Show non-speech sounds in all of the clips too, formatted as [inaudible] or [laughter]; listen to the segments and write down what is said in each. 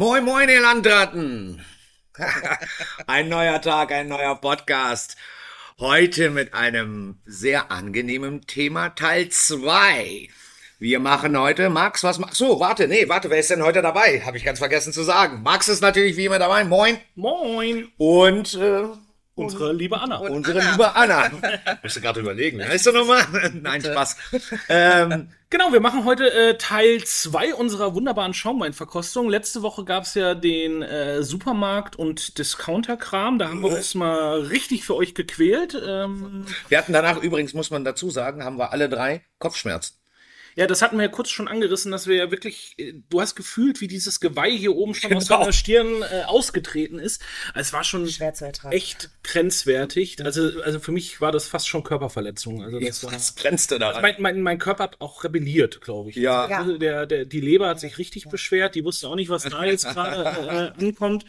Moin, moin, ihr Landratten! [laughs] ein neuer Tag, ein neuer Podcast. Heute mit einem sehr angenehmen Thema, Teil 2. Wir machen heute, Max, was machst du? Warte, nee, warte, wer ist denn heute dabei? Habe ich ganz vergessen zu sagen. Max ist natürlich wie immer dabei. Moin. Moin. Und äh, Unsere liebe Anna. unsere liebe Anna. [laughs] Müsst du gerade überlegen, wie heißt du nochmal? [laughs] Nein, Spaß. [laughs] ähm, Genau, wir machen heute äh, Teil 2 unserer wunderbaren Schaumweinverkostung. Letzte Woche gab's ja den äh, Supermarkt- und Discounter-Kram. Da haben wir uns mal richtig für euch gequält. Ähm, wir hatten danach übrigens, muss man dazu sagen, haben wir alle drei Kopfschmerzen. Ja, das hatten wir ja kurz schon angerissen, dass wir ja wirklich, äh, du hast gefühlt, wie dieses Geweih hier oben schon aus Genau. deiner Stirn äh, ausgetreten ist. Es war schon Schwer zu ertragen. echt grenzwertig. Also, also für mich war das fast schon Körperverletzung. Also das war, Was grenzte daran? mein, mein, mein Körper hat auch rebelliert, glaube ich. Ja. Also der, der, die Leber hat sich richtig beschwert, die wusste auch nicht, was da jetzt gerade [laughs] äh, ankommt.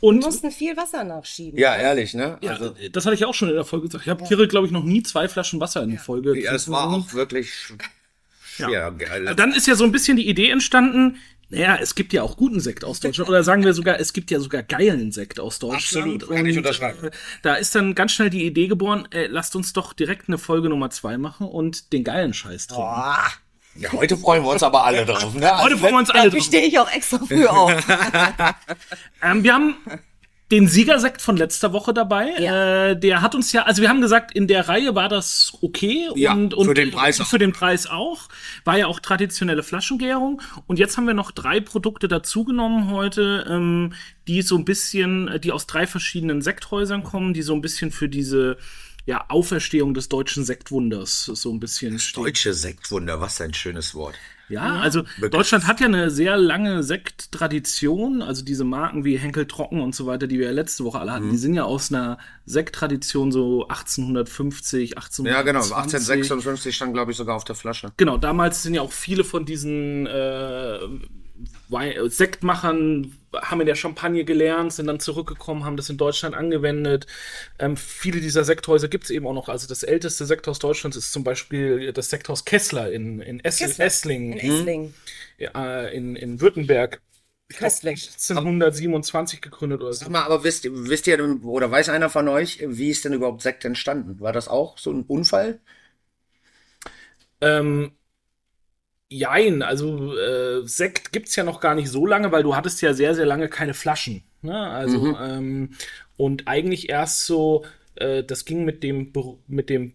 Wir Und mussten viel Wasser nachschieben. Ja, ehrlich, ne? ja, Also, das hatte ich auch schon in der Folge gesagt. Ich habe hier, glaube ich, noch nie zwei Flaschen Wasser in Folge. ja, es war auch wirklich schwer. geil. Dann ist ja so ein bisschen die Idee entstanden, naja, es gibt ja auch guten Sekt aus Deutschland. Oder sagen wir sogar, es gibt ja sogar geilen Sekt aus Deutschland. Absolut, kann ich unterschreiben. äh, Da ist dann ganz schnell die Idee geboren, äh, lasst uns doch direkt eine Folge Nummer zwei machen und den geilen Scheiß trinken. Ja, heute freuen wir uns aber alle drauf. Ne? Heute freuen wir uns alle drauf. stehe ich auch extra früh auf. [laughs] [laughs] Ähm, wir haben den Siegersekt von letzter Woche dabei. Ja. Äh, der hat uns ja, also wir haben gesagt, in der Reihe war das okay Ja, und, und für den Preis auch. für den Preis auch. War ja auch traditionelle Flaschengärung. Und jetzt haben wir noch drei Produkte dazugenommen heute, ähm, die so ein bisschen, die aus drei verschiedenen Sekthäusern kommen, die so ein bisschen für diese ja, Auferstehung des deutschen Sektwunders so ein bisschen stehen. Deutsche Sektwunder, was ein schönes Wort. Ja, also Deutschland hat ja eine sehr lange Sekttradition. Also diese Marken wie Henkel Trocken und so weiter, die wir ja letzte Woche alle hatten, Mhm. die sind ja aus einer Sekttradition so 1850, 1820. Ja, genau. 1856 stand, glaube ich, sogar auf der Flasche. Genau, damals sind ja auch viele von diesen äh, Sektmachern haben in der Champagne gelernt, sind dann zurückgekommen, haben das in Deutschland angewendet. Ähm, viele dieser Sekthäuser gibt es eben auch noch. Also das älteste Sekthaus Deutschlands ist zum Beispiel das Sekthaus Kessler in, in Essl Kessler. Esslingen, In Essling. äh, in, in Württemberg. Köstlich. 1827 gegründet oder so. Sag mal, aber wisst, wisst ihr, oder weiß einer von euch, wie ist denn überhaupt Sekt entstanden? War das auch so ein Unfall? Ähm, jein, also äh, Sekt gibt's ja noch gar nicht so lange, weil du hattest ja sehr, sehr lange keine Flaschen. Ne? Also, ähm, und eigentlich erst so, äh, das ging mit dem, mit dem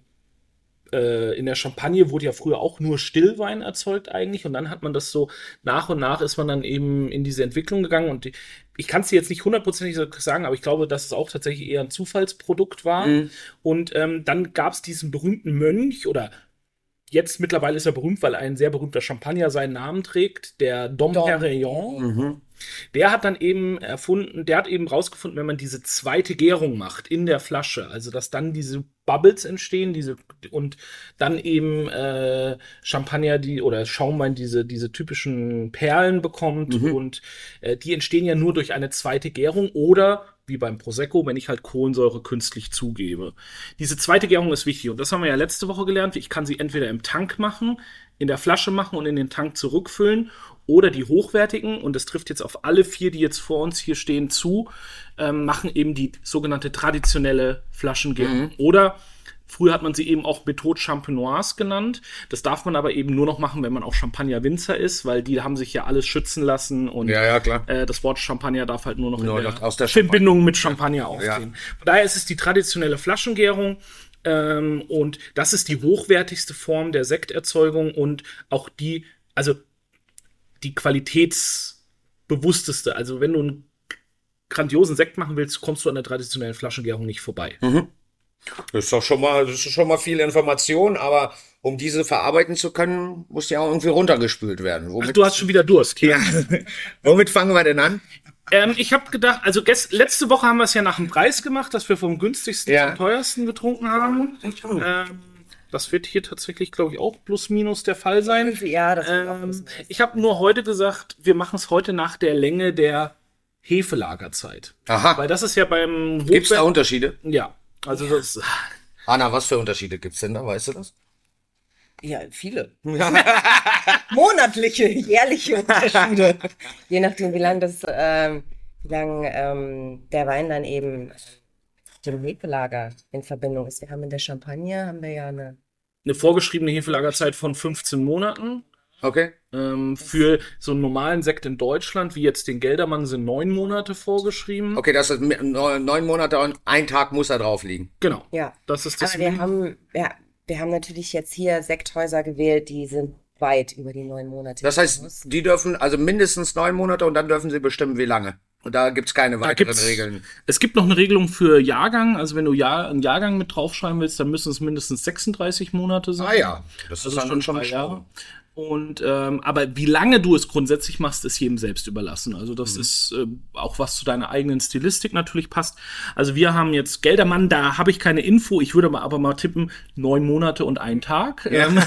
äh, in der Champagne wurde ja früher auch nur Stillwein erzeugt eigentlich und dann hat man das so nach und nach ist man dann eben in diese Entwicklung gegangen und ich kann es dir jetzt nicht hundertprozentig sagen, aber ich glaube, dass es auch tatsächlich eher ein Zufallsprodukt war. Und ähm, dann gab es diesen berühmten Mönch oder jetzt mittlerweile ist er berühmt, weil ein sehr berühmter Champagner seinen Namen trägt, der Dom, Dom. Perignon. Der hat dann eben erfunden, der hat eben rausgefunden, wenn man diese zweite Gärung macht in der Flasche, also dass dann diese Bubbles entstehen, diese und dann eben äh, Champagner, die oder Schaumwein diese diese typischen Perlen bekommt und äh, die entstehen ja nur durch eine zweite Gärung oder wie beim Prosecco, wenn ich halt Kohlensäure künstlich zugebe. Diese zweite Gärung ist wichtig und das haben wir ja letzte Woche gelernt. Ich kann sie entweder im Tank machen, in der Flasche machen und in den Tank zurückfüllen oder die hochwertigen, und das trifft jetzt auf alle vier, die jetzt vor uns hier stehen, zu, ähm, machen eben die sogenannte traditionelle Flaschengärung. Oder früher hat man sie eben auch Methode Champenoise genannt. Das darf man aber eben nur noch machen, wenn man auch Champagner-Winzer ist, weil die haben sich ja alles schützen lassen und Ja, ja, klar. äh, das Wort Champagner darf halt nur noch Nur in der, aus der Verbindung mit Champagner aufstehen. Von daher ist es die traditionelle Flaschengärung ähm, und das ist die hochwertigste Form der Sekterzeugung und auch die, also die qualitätsbewussteste. Also wenn du einen grandiosen Sekt machen willst, kommst du an der traditionellen Flaschengärung nicht vorbei. Das ist doch schon mal, das ist schon mal viel Information, aber um diese verarbeiten zu können, muss ja auch irgendwie runtergespült werden. Ach, Womit, du hast schon wieder Durst. ja. [laughs] Womit fangen wir denn an? Ähm, ich habe gedacht, also gest letzte Woche haben wir es ja nach dem Preis gemacht, dass wir vom günstigsten Ja. zum teuersten getrunken haben. Ähm, das wird hier tatsächlich, glaube ich, auch plus minus der Fall sein. Ja, das Ähm, ich habe nur heute gesagt, wir machen es heute nach der Länge der Hefelagerzeit. Aha. Weil das ist ja beim Gibt's da Hochwert- Unterschiede? Ja, also das Anna, was für Unterschiede gibt's denn da? Weißt du das? Ja, viele. [laughs] Monatliche, jährliche Unterschiede. Je nachdem, wie lang das, ähm, wie lang ähm, der Wein dann eben mit dem Hefelager in Verbindung ist. Wir haben in der Champagne haben wir ja eine. Eine vorgeschriebene Hefelagerzeit von 15 Monaten. Okay. Ähm, für so einen normalen Sekt in Deutschland, wie jetzt den Geldermann, sind neun Monate vorgeschrieben. Okay, das ist neun Monate und ein Tag muss er drauf liegen. Genau. Ja. Das ist das. Aber wir haben, ja, wir haben natürlich jetzt hier Sekthäuser gewählt, die sind weit über die neun Monate. Das hinaus. heißt, die dürfen also mindestens neun Monate und dann dürfen sie bestimmen, wie lange. Und da gibt's keine Da weiteren Regeln. Es gibt noch eine Regelung für Jahrgang. Also wenn du Jahr, einen Jahrgang mit draufschreiben willst, dann müssen es mindestens 36 Monate sein. Ah ja, das Also dann schon schon drei schlau. Jahre. Und ähm, aber wie lange du es grundsätzlich machst, ist jedem selbst überlassen. Also Mhm. das ist äh, auch was zu deiner eigenen Stilistik natürlich passt. Also wir haben jetzt Geldermann, da habe ich keine Info. Ich würde aber mal tippen neun Monate und ein Tag. Ähm,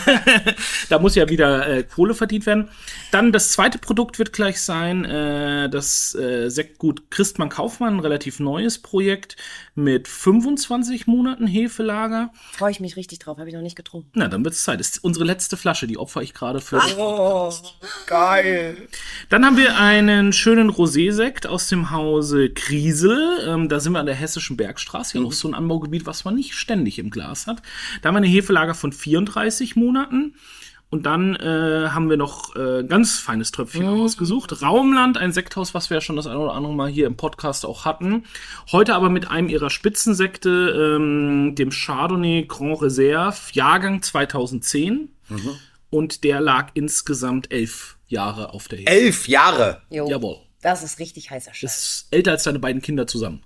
[laughs] da muss ja wieder äh, Kohle verdient werden. Dann das zweite Produkt wird gleich sein äh, das äh, Sektgut Christmann Kaufmann, ein relativ neues Projekt mit 25 Monaten Hefelager. Freue ich mich richtig drauf, habe ich noch nicht getrunken. Na, dann wird's Zeit. Das ist unsere letzte Flasche, die opfer ich gerade für. Oh, geil. Dann haben wir einen schönen Rosé-Sekt aus dem Hause Kriesel. Ähm, da sind wir an der Hessischen Bergstraße. Ja, auch so ein Anbaugebiet, was man nicht ständig im Glas hat. Da haben wir eine Hefelager von 34 Monaten. Und dann äh, haben wir noch äh, ganz feines Tröpfchen ausgesucht. Raumland, ein Sekthaus, was wir ja schon das eine oder andere Mal hier im Podcast auch hatten. Heute aber mit einem ihrer Spitzensekte, ähm, dem Chardonnay Grand Reserve, Jahrgang 2010. Und der lag insgesamt elf Jahre auf der Hefe. Elf Jahre. Jo, Jawohl. Das ist richtig heißer Scheiß. Ist älter als deine beiden Kinder zusammen.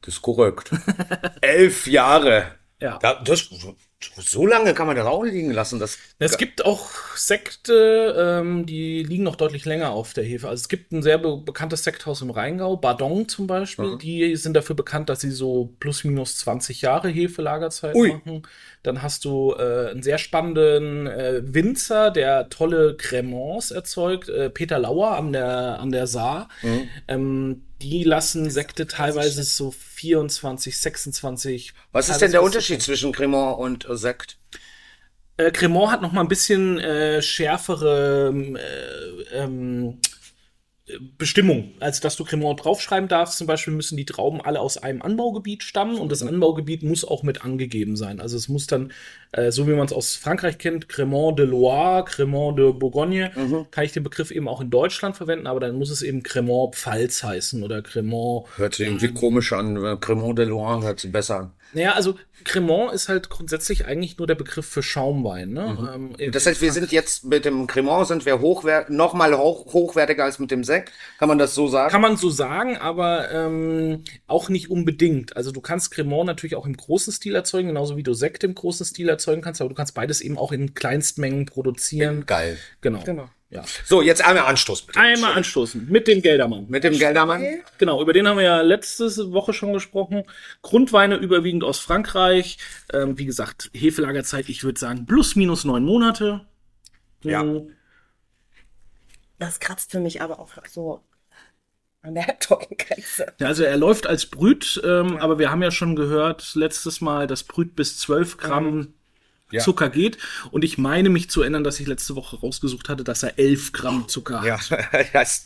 Das ist korrekt. [laughs] Elf Jahre. Ja. Da, das, so lange kann man das auch liegen lassen. Das, Es gibt auch Sekte, ähm, die liegen noch deutlich länger auf der Hefe. Also es gibt ein sehr be bekanntes Sekthaus im Rheingau, Bardon zum Beispiel. Die sind dafür bekannt, dass sie so plus minus 20 Jahre Hefelagerzeit Ui. machen. Dann hast du äh, einen sehr spannenden äh, Winzer, der tolle Cremants erzeugt, äh, Peter Lauer an der, an der Saar. Ähm, die lassen Sekte teilweise so 24, 26. was ist denn der Unterschied zwischen Cremant und Sekt? Äh, Cremant hat noch mal ein bisschen äh, schärfere ähm, äh, ähm, äh, Bestimmung, als dass du Cremant draufschreiben darfst. Zum Beispiel müssen die Trauben alle aus einem Anbaugebiet stammen und das Anbaugebiet muss auch mit angegeben sein. Also es muss dann, äh, so wie man es aus Frankreich kennt, Cremant de Loire, Cremant de Bourgogne, kann ich den Begriff eben auch in Deutschland verwenden, aber dann muss es eben Cremant Pfalz heißen oder Cremant Hört sich irgendwie komisch an. Cremant de Loire hört sich besser an. Naja, also Cremant ist halt grundsätzlich eigentlich nur der Begriff für Schaumwein. Ne? Ähm, Das heißt, wir sind jetzt mit dem Cremant sind wir hochwer noch mal hoch hochwertiger als mit dem Sekt. Kann man das so sagen? Kann man so sagen, aber ähm, auch nicht unbedingt. Also du kannst Cremant natürlich auch im großen Stil erzeugen, genauso wie du Sekt im großen Stil erzeugen kannst, aber du kannst beides eben auch in Kleinstmengen produzieren. Geil. Genau. Genau. Ja. So, jetzt einmal Anstoß bitte. Einmal anstoßen mit dem Geldermann. Mit dem Geldermann. Genau, über den haben wir ja letzte Woche schon gesprochen. Grundweine überwiegend aus Frankreich. Ähm, wie gesagt, Hefelagerzeit, ich würde sagen, plus minus neun Monate. Ja. So. Das kratzt für mich aber auch so an der Halbtrockengrenze. Ja, also er läuft als Brüt, ähm, aber wir haben ja schon gehört letztes Mal, dass Brüt bis 12 Gramm Ja. Zucker geht. Und ich meine mich zu erinnern, dass ich letzte Woche rausgesucht hatte, dass er 11 Gramm Zucker hat. [laughs] Ja, das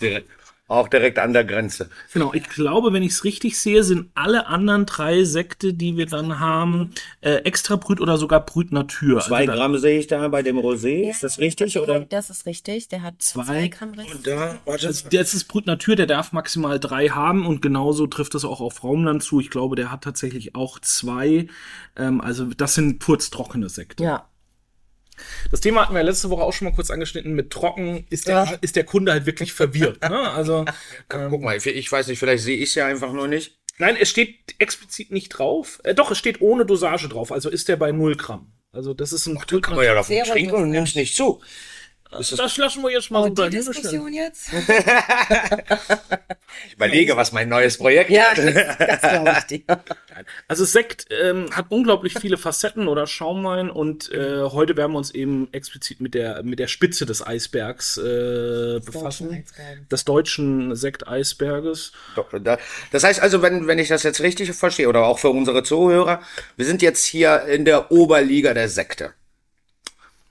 auch direkt an der Grenze. Genau, ich glaube, wenn ich es richtig sehe, sind alle anderen drei Sekte, die wir dann haben, äh, extra Brüt oder sogar Brüt Natur. Zwei also Gramm sehe ich da bei dem Rosé. Ist das richtig? Oder? Das ist richtig. Der hat Zwei zwei Gramm Rest. Und da, warte. also das ist Brüt Natur, der darf maximal drei haben und genauso trifft es auch auf Raumland zu. Ich glaube, der hat tatsächlich auch zwei. Ähm, also das sind purztrockene Sekte. Ja. Das Thema hatten wir letzte Woche auch schon mal kurz angeschnitten. Mit trocken ist der, Ja. ist der Kunde halt wirklich verwirrt. Ne? Also, [laughs] Guck mal, ich weiß nicht, vielleicht sehe ich es ja einfach nur nicht. nein, es steht explizit nicht drauf. Äh, doch, es steht ohne Dosage drauf. Also ist der bei 0 Gramm. Also das ist ein Kann man ja davon trinken und nimmst nicht zu. Ist das, Das lassen wir jetzt mal so Und die. Diskussion jetzt? [laughs] ich überlege, was mein neues Projekt Ja, das, das ich dir. [laughs] Also Sekt ähm, hat unglaublich viele Facetten oder Schaumwein und äh, heute werden wir uns eben explizit mit der mit der Spitze des Eisbergs äh, befassen, Eisbergs. des deutschen Sekteisberges. Das heißt also, wenn, wenn ich das jetzt richtig verstehe, oder auch für unsere Zuhörer, wir sind jetzt hier in der Oberliga der Sekte.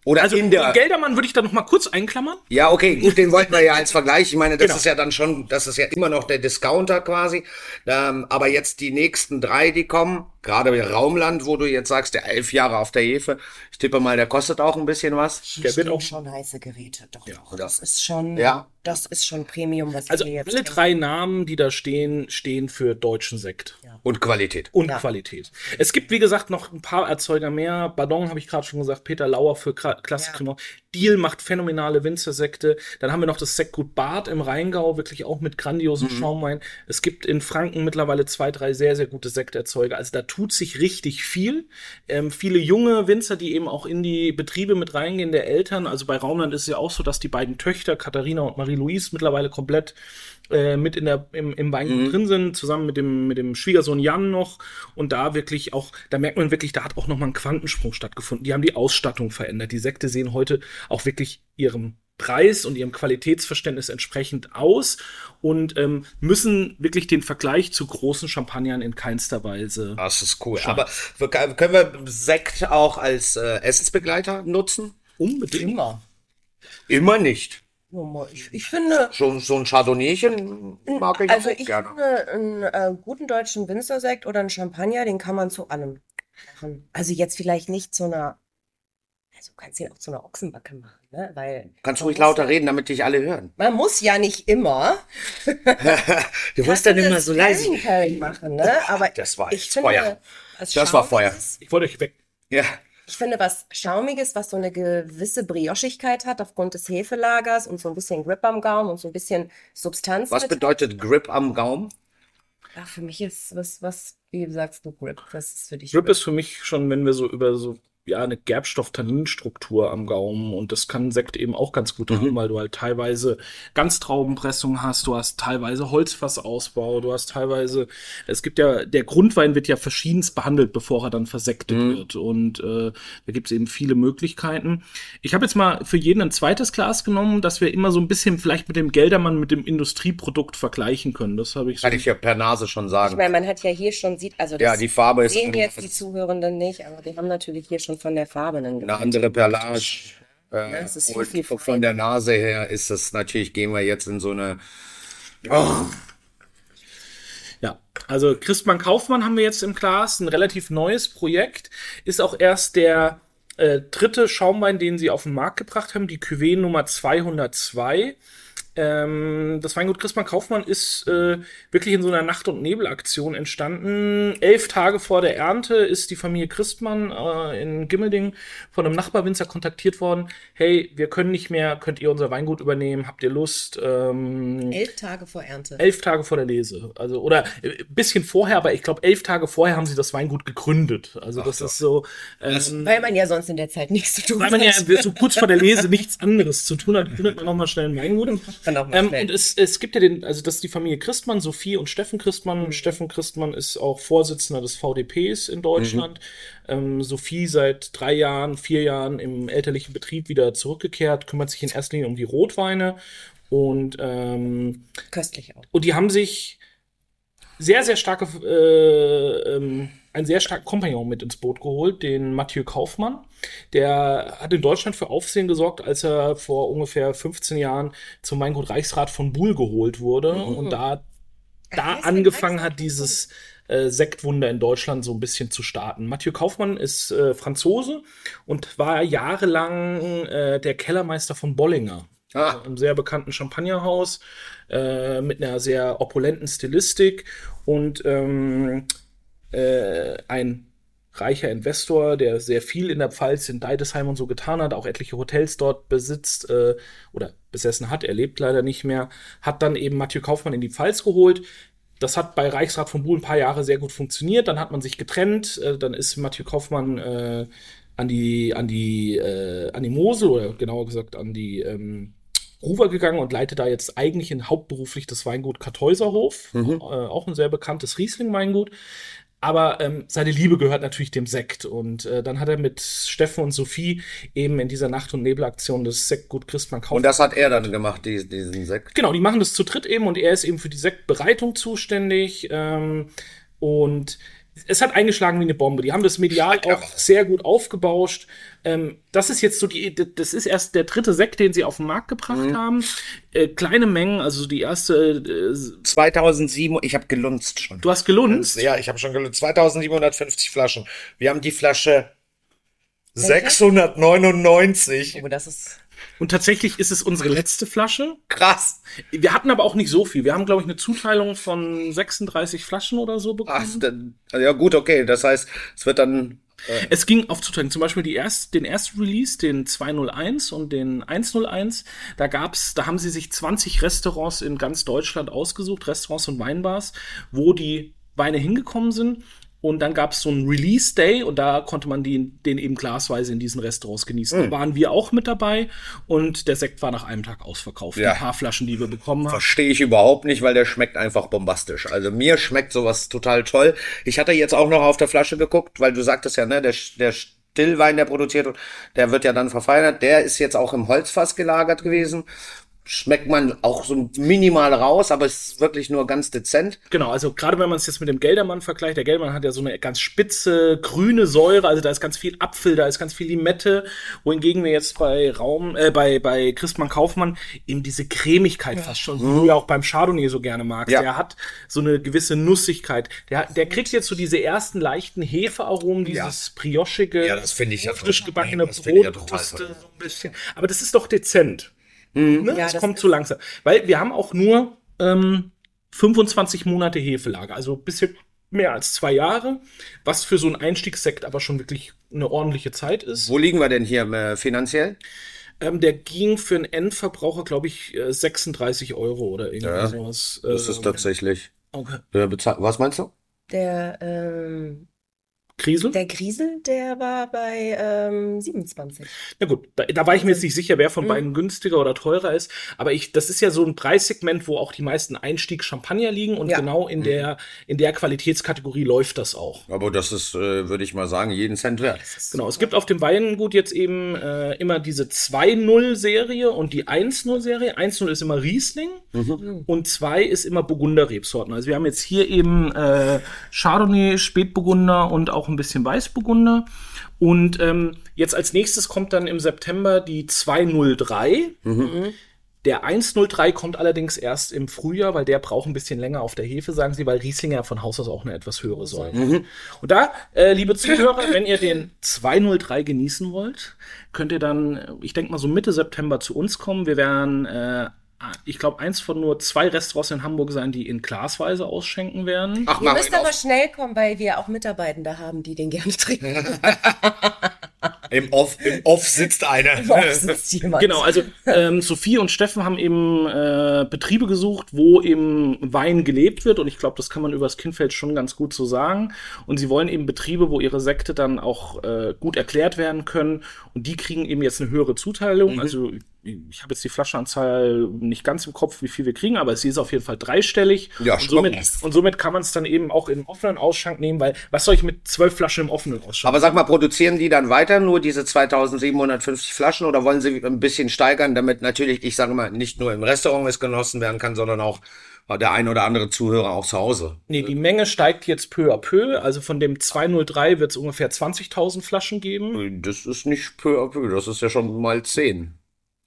Oder Also in der. Geldermann würde ich da noch mal kurz einklammern. Ja, okay, gut, den wollten wir ja als Vergleich. Ich meine, das Genau. ist ja dann schon, das ist ja immer noch der Discounter quasi. Ähm, aber jetzt die nächsten drei, die kommen, gerade Raumland, wo du jetzt sagst, der elf Jahre auf der Hefe, ich tippe mal, der kostet auch ein bisschen was. Der wird auch- schon heiße Geräte. Doch, doch. Ja. Das ist schon, Ja. das ist schon Premium, was Also wir jetzt alle drei Namen, die da stehen, stehen für deutschen Sekt. Und Qualität. Und Ja. Qualität. Es gibt, wie gesagt, noch ein paar Erzeuger mehr. Ballon habe ich gerade schon gesagt, Peter Lauer für Kra- Klassik Ja. Deal macht phänomenale Winzersekte. Dann haben wir noch das Sektgut Bad im Rheingau, wirklich auch mit grandiosen Schaumwein. Es gibt in Franken mittlerweile zwei, drei sehr, sehr gute Sekterzeuger. Also da tut sich richtig viel. Ähm, viele junge Winzer, die eben auch in die Betriebe mit reingehen, der Eltern. Also bei Raumland ist es ja auch so, dass die beiden Töchter, Katharina und Marie-Louise, mittlerweile komplett äh, mit in der, im, im Weingut drin sind, zusammen mit dem, mit dem Schwiegersohn Jan noch. Und da wirklich auch, da merkt man wirklich, da hat auch nochmal ein Quantensprung stattgefunden. Die haben die Ausstattung verändert. Die Sekte sehen heute auch wirklich ihrem Preis und ihrem Qualitätsverständnis entsprechend aus und ähm, müssen wirklich den Vergleich zu großen Champagnern in keinster Weise. Das ist cool. Aber wir- können wir Sekt auch als äh, Essensbegleiter nutzen? Unbedingt. Immer. Immer nicht. Ich, ich finde, So, so ein Chardonnaychen mag ich also auch ich gerne. finde, einen äh, guten deutschen Winzersekt oder einen Champagner, den kann man zu allem machen. Also jetzt vielleicht nicht zu einer, also du kannst ihn auch zu einer Ochsenbacke machen, ne? Weil Kannst ruhig lauter ja, reden, damit dich alle hören. Man muss ja nicht immer. [laughs] Du wirst dann immer so leise. Machen, ne? Aber Das war ich finde, Feuer. Das war Feuer. Ich wollte euch weg. Ja. Ich finde was Schaumiges, was so eine gewisse Briochigkeit hat aufgrund des Hefelagers und so ein bisschen Grip am Gaumen und so ein bisschen Substanz Was mit. bedeutet Grip am Gaumen? Ach, für mich ist was, was, wie sagst du, Grip? Was ist für dich Drip ist für mich schon, wenn wir so über so ja eine Gerbstoff-Tanninstruktur am Gaumen und das kann Sekt eben auch ganz gut haben, weil du halt teilweise Ganztraubenpressung hast, du hast teilweise Holzfassausbau, du hast teilweise, es gibt ja, der Grundwein wird ja verschiedenst behandelt, bevor er dann versektet wird und äh, da gibt es eben viele Möglichkeiten. Ich habe jetzt mal für jeden ein zweites Glas genommen, dass wir immer so ein bisschen vielleicht mit dem Geldermann, mit dem Industrieprodukt vergleichen können. Das habe ich so Kann ich ja per Nase schon Ich sagen. meine, man hat ja hier schon, sieht, also Ja, das die Farbe ist sehen jetzt die Zuhörenden nicht, aber wir haben natürlich hier schon von der Farbe einen eine andere Perlage. Äh, ist viel, viel von der Nase her ist es natürlich, gehen wir jetzt in so eine. Oh, Ja, also Christmann Kaufmann haben wir jetzt im Glas, ein relativ neues Projekt, ist auch erst der äh, dritte Schaumwein, den sie auf den Markt gebracht haben, die Cuvée Nummer 202. Ähm, das Weingut Christmann Kaufmann ist äh, wirklich in so einer Nacht- und Nebelaktion entstanden. Elf Tage vor der Ernte ist die Familie Christmann äh, in Gimmelding von einem Nachbarwinzer kontaktiert worden. Hey, wir können nicht mehr, könnt ihr unser Weingut übernehmen? Habt ihr Lust? Ähm, elf Tage vor Ernte. elf Tage vor der Lese. Also, oder äh, ein bisschen vorher, aber ich glaube, elf Tage vorher haben sie das Weingut gegründet. Also, das ist so, ähm, Weil man ja sonst in der Zeit nichts zu tun weil man ja hat. so kurz vor der Lese nichts anderes zu tun hat, gründet man nochmal schnell ein Weingut. Kann auch mal Ähm, und es, es gibt ja den, also das ist die Familie Christmann, Sophie und Steffen Christmann. Steffen Christmann ist auch Vorsitzender des VDPs in Deutschland. Ähm, Sophie seit drei Jahren, vier Jahren im elterlichen Betrieb wieder zurückgekehrt, kümmert sich in erster Linie um die Rotweine. Und ähm, Köstlich auch. und die haben sich sehr, sehr starke, äh, ähm, einen sehr starken Kompagnon mit ins Boot geholt, den Mathieu Kaufmann. Der hat in Deutschland für Aufsehen gesorgt, als er vor ungefähr 15 Jahren zum Weingut Reichsrat von Buhl geholt wurde und da, da heißt angefangen hat, dieses äh, Sektwunder in Deutschland so ein bisschen zu starten. Mathieu Kaufmann ist äh, Franzose und war jahrelang äh, der Kellermeister von Bollinger Ah. einem sehr bekannten Champagnerhaus äh, mit einer sehr opulenten Stilistik und ähm, äh, ein reicher Investor, der sehr viel in der Pfalz, in Deidesheim und so getan hat, auch etliche Hotels dort besitzt äh, oder besessen hat, er lebt leider nicht mehr, hat dann eben Mathieu Kaufmann in die Pfalz geholt. Das hat bei Reichsrat von Buhl ein paar Jahre sehr gut funktioniert. Dann hat man sich getrennt. Äh, dann ist Mathieu Kaufmann äh, an die an die äh, an die Mosel oder genauer gesagt an die ähm, Ruwer gegangen und leitet da jetzt eigentlich in hauptberuflich das Weingut Kartäuserhof, äh, auch ein sehr bekanntes Riesling-Weingut. Aber ähm, seine Liebe gehört natürlich dem Sekt. Und äh, dann hat er mit Steffen und Sophie eben in dieser Nacht- und Nebelaktion das Sektgut Christmann Kaufmann Und das hat er dann gemacht, die, diesen Sekt. Genau, die machen das zu dritt eben und er ist eben für die Sektbereitung zuständig. Ähm, und es hat eingeschlagen wie eine Bombe. Die haben das medial auch sehr gut aufgebauscht. Ähm, das ist jetzt so die, das ist erst der dritte Sekt, den sie auf den Markt gebracht Mhm. haben. Äh, kleine Mengen, also die erste, äh, 2007, ich habe gelunzt schon. du hast gelunzt. Ja, ich habe schon gelunzt. 2750 Flaschen. Wir haben die Flasche Welche? 699. Oh, das ist. Und tatsächlich ist es unsere letzte Flasche. Krass. Wir hatten aber auch nicht so viel. Wir haben, glaube ich, eine Zuteilung von 36 Flaschen oder so bekommen. Ach, dann, ja gut, okay. Das heißt, es wird dann Es ging auf Zuteilung. Zum Beispiel die erst, den ersten Release, den 201 und den 101. Da gab's, da haben sie sich 20 Restaurants in ganz Deutschland ausgesucht, Restaurants und Weinbars, wo die Weine hingekommen sind. Und dann gab's so einen Release Day und da konnte man die, den eben glasweise in diesen Restaurants genießen. Da waren wir auch mit dabei und der Sekt war nach einem Tag ausverkauft. Ja. Die paar Flaschen, die wir bekommen haben. Verstehe ich überhaupt nicht, weil der schmeckt einfach bombastisch. Also mir schmeckt sowas total toll. Ich hatte jetzt auch noch auf der Flasche geguckt, weil du sagtest ja, ne, der, der Stillwein, der produziert wird, der wird ja dann verfeinert. Der ist jetzt auch im Holzfass gelagert gewesen. Schmeckt man auch so minimal raus, aber es ist wirklich nur ganz dezent. Genau, also gerade wenn man es jetzt mit dem Geldermann vergleicht, der Geldermann hat ja so eine ganz spitze, grüne Säure, also da ist ganz viel Apfel, da ist ganz viel Limette, wohingegen wir jetzt bei Raum, äh, bei, bei Christmann Kaufmann eben diese Cremigkeit fast schon, die du ja auch beim Chardonnay so gerne magst. Ja. Der hat so eine gewisse Nussigkeit. Der, hat- der kriegt jetzt so diese ersten leichten Hefearomen, dieses briochige, Ja, das finde ich ja frisch gebackene Das finde ich ja so ein bisschen. Aber das ist doch dezent. Ne? Ja, das, das kommt zu langsam. Weil wir haben auch nur ähm, 25 Monate Hefelager, also bisschen mehr als zwei Jahre, was für so einen Einstiegssekt aber schon wirklich eine ordentliche Zeit ist. Wo liegen wir denn hier äh, finanziell? Ähm, der ging für einen Endverbraucher, glaube ich, äh, 36 Euro oder irgendwie Ja, sowas. Das ist Ähm, tatsächlich. okay. Äh. Was meinst du? Der, ähm, Krisel? der Griesel, der war bei ähm, 27. Na gut, da, da war ich mir jetzt nicht sicher, wer von Mhm. beiden günstiger oder teurer ist. Aber ich, das ist ja so ein Preissegment, wo auch die meisten Einstieg-Champagner liegen und Ja. genau in der, in der Qualitätskategorie läuft das auch. Aber das ist, äh, würde ich mal sagen, jeden Cent wert. Genau, es gibt auf dem Weingut jetzt eben äh, immer diese 2-0-Serie und die 1-0-Serie. 1-0 ist immer Riesling und 2 ist immer Burgunder-Rebsorten. Also wir haben jetzt hier eben äh, Chardonnay, Spätburgunder und auch ein bisschen Weißburgunder. Und ähm, jetzt als nächstes kommt dann im September die 203. Der 103 kommt allerdings erst im Frühjahr, weil der braucht ein bisschen länger auf der Hefe, sagen sie, weil Rieslinger von Haus aus auch eine etwas höhere Säure. Und da, äh, liebe Zuhörer, [laughs] wenn ihr den 203 genießen wollt, könnt ihr dann, ich denke mal so Mitte September zu uns kommen. Wir werden, äh, ich glaube, eins von nur zwei Restaurants in Hamburg sein, die in Glasweise ausschenken werden. Ach, Ihr müsst aber auf. schnell kommen, weil wir auch Mitarbeitende haben, die den gerne trinken. [laughs] [laughs] Im Off, Im Off sitzt einer. Im Off sitzt jemand. Genau, also ähm, Sophie und Steffen haben eben äh, Betriebe gesucht, wo eben Wein gelebt wird und ich glaube, das kann man übers Kindfeld schon ganz gut so sagen. Und sie wollen eben Betriebe, wo ihre Sekte dann auch äh, gut erklärt werden können und die kriegen eben jetzt eine höhere Zuteilung. Also ich habe jetzt die Flaschenanzahl nicht ganz im Kopf, wie viel wir kriegen, aber sie ist auf jeden Fall dreistellig. Ja, und, somit, und somit kann man es dann eben auch im offenen Ausschank nehmen, weil was soll ich mit zwölf Flaschen im offenen Ausschank? Aber sag mal, produzieren die dann weiter nur diese 2750 Flaschen oder wollen sie ein bisschen steigern, damit natürlich, ich sage mal, nicht nur im Restaurant es genossen werden kann, sondern auch der ein oder andere Zuhörer auch zu Hause? Nee, die Menge steigt jetzt peu à peu. Also von dem 203 wird es ungefähr 20.000 Flaschen geben. Das ist nicht peu à peu, das ist ja schon mal 10.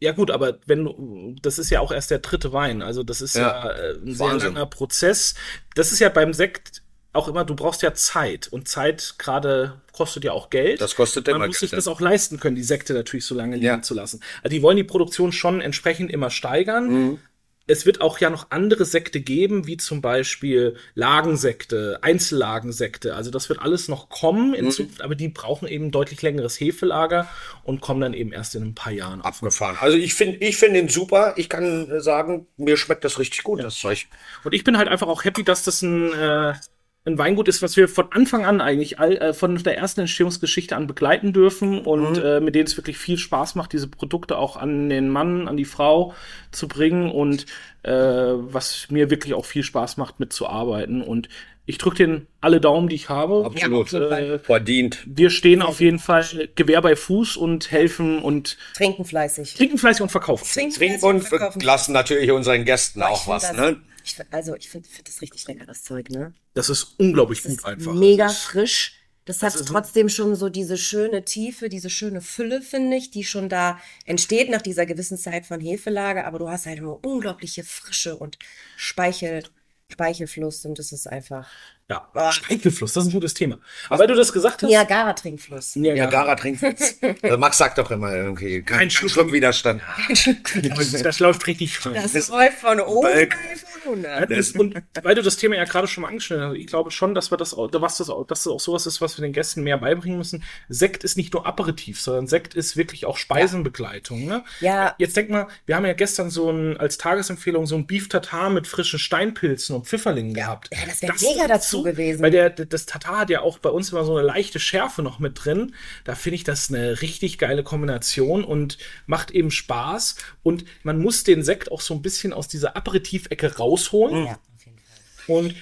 Ja gut, aber wenn das ist ja auch erst der dritte Wein. Also das ist ja, Ja, äh, ein sehr Wahnsinn. langer Prozess. Das ist ja beim Sekt auch immer, du brauchst ja Zeit. Und Zeit gerade kostet ja auch Geld. Das kostet Man immer muss sich Geld, das auch leisten können, die Sekte natürlich so lange liegen Ja. zu lassen. Also die wollen die Produktion schon entsprechend immer steigern. Mhm. Es wird auch ja noch andere Sekte geben, wie zum Beispiel Lagensekte, Einzellagensekte. Also das wird alles noch kommen Mhm. in Zukunft, aber die brauchen eben deutlich längeres Hefelager und kommen dann eben erst in ein paar Jahren. auf. Abgefahren. Also ich finde ich finde ihn super. Ich kann sagen, mir schmeckt das richtig gut, das Zeug. Und ich bin halt einfach auch happy, dass das ein, äh, ein Weingut ist, was wir von Anfang an eigentlich all, äh, von der ersten Entstehungsgeschichte an begleiten dürfen und äh, mit denen es wirklich viel Spaß macht, diese Produkte auch an den Mann, an die Frau zu bringen und äh, was mir wirklich auch viel Spaß macht, mitzuarbeiten. Und ich drücke denen alle Daumen, die ich habe. Absolut. Und, äh, Verdient. wir stehen auf jeden Fall Gewehr bei Fuß und helfen und Trinken fleißig. trinken fleißig und verkaufen. Trinken Trinken fleißig und verkaufen. lassen natürlich unseren Gästen Ich auch was. Ne? Ich, also ich finde find das richtig leckeres Zeug, ne? Das ist unglaublich Das gut ist einfach. mega frisch. Das hat Das ist- trotzdem schon so diese schöne Tiefe, diese schöne Fülle, finde ich, die schon da entsteht nach dieser gewissen Zeit von Hefelage. Aber du hast halt eine unglaubliche Frische und Speichel, Speichelfluss und das ist einfach Ja, Ah. Speichelfluss, das ist ein gutes Thema. Aber weil du das gesagt hast. Niagara-Trinkfluss. Ja, Niagara. Gara trinkt. Also [laughs] Max sagt doch immer irgendwie, kein, kein Schluck- Schluckwiderstand. Das läuft richtig fein. Das läuft von oben von. Das, und weil du das Thema ja gerade schon mal angeschnitten hast, ich glaube schon, dass wir das, auch- was das, auch, dass das auch sowas ist, was wir den Gästen mehr beibringen müssen. Sekt ist nicht nur Aperitif, sondern Sekt ist wirklich auch Speisenbegleitung. Ne? Ja. Jetzt denk mal, wir haben ja gestern so ein, als Tagesempfehlung so ein Beef Tartar mit frischen Steinpilzen und Pfifferlingen gehabt. ja, das wär mega dazu gewesen. Weil der, das Tatar hat ja auch bei uns immer so eine leichte Schärfe noch mit drin. Da finde ich das eine richtig geile Kombination und macht eben Spaß. Und man muss den Sekt auch so ein bisschen aus dieser Aperitivecke rausholen. Ja, auf jeden Fall. Und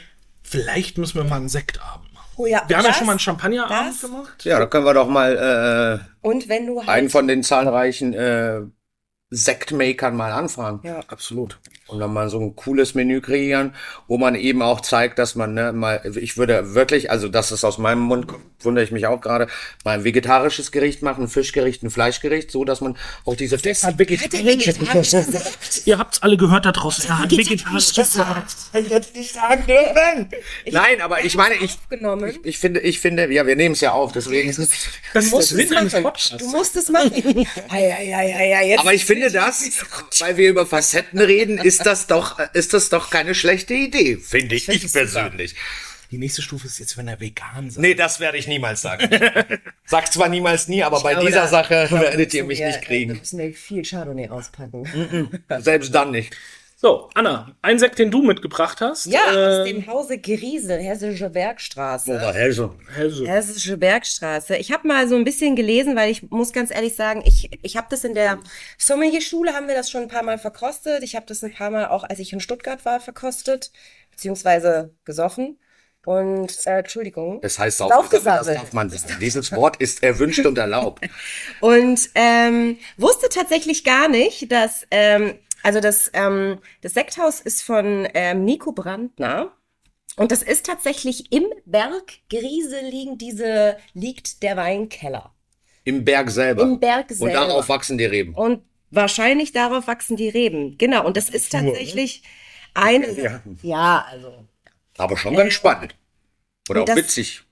vielleicht müssen wir mal einen Sektabend machen. Oh ja, Wir haben ja das- schon mal einen Champagnerabend das- gemacht. Ja, da können wir doch mal Und wenn du äh, halt. einen von den zahlreichen äh, Sektmakern mal anfragen. ja. Absolut. Und dann mal so ein cooles Menü kreieren, wo man eben auch zeigt, dass man ne, mal, ich würde wirklich, also das ist aus meinem Mund, kommt, wundere ich mich auch gerade, mal ein vegetarisches Gericht machen, ein Fischgericht, ein Fleischgericht, so dass man auch diese Das hat Sekt. Ihr habt's alle gehört da draußen. Er hat vegetarisch gesagt. Nein, aber ich meine, ich, Genommen. ich finde, ich finde, ja, wir nehmen es ja auf, deswegen ist es. Das ist Sinn eines. Podcasts. Du musst es machen. [laughs] ja, ja, ja, ja, ja, jetzt. Aber ich finde das, weil wir über Facetten reden, ist das doch, ist das doch keine schlechte Idee, finde ich, ich persönlich. Die nächste Stufe ist jetzt, wenn er vegan sagt. Nee, das werde ich niemals sagen. [laughs] Sag zwar niemals nie, aber bei glaube, dieser da- Sache da werdet ihr mich wir- nicht Da kriegen. müssen wir viel Chardonnay auspacken. Selbst dann nicht. So, Anna, ein Sekt, den du mitgebracht hast. Ja, aus äh, dem Hause Griesel, Hessische Bergstraße. Oder Helse. also, Hessische Bergstraße. Ich habe mal so ein bisschen gelesen, weil ich muss ganz ehrlich sagen, ich, ich habe das in der Sommelier-Schule, haben wir das schon ein paar Mal verkostet. Ich habe das ein paar Mal auch, als ich in Stuttgart war, verkostet, beziehungsweise gesoffen. Und, äh, Entschuldigung. Das heißt. Saufgesabbel, das darf man sagen. Dieses Wort ist erwünscht und erlaubt. [laughs] Und ähm, wusste tatsächlich gar nicht, dass, ähm, also das, ähm, das Sekthaus ist von ähm, Nico Brandner. Und das ist tatsächlich im Berg Griese liegen diese, liegt der Weinkeller. Im Berg selber. Im Berg Und selber. darauf wachsen die Reben. Und wahrscheinlich darauf wachsen die Reben. Genau. Und das ist tatsächlich eine, Ja. ja, also. Aber schon ganz spannend. Oder Und auch das- witzig.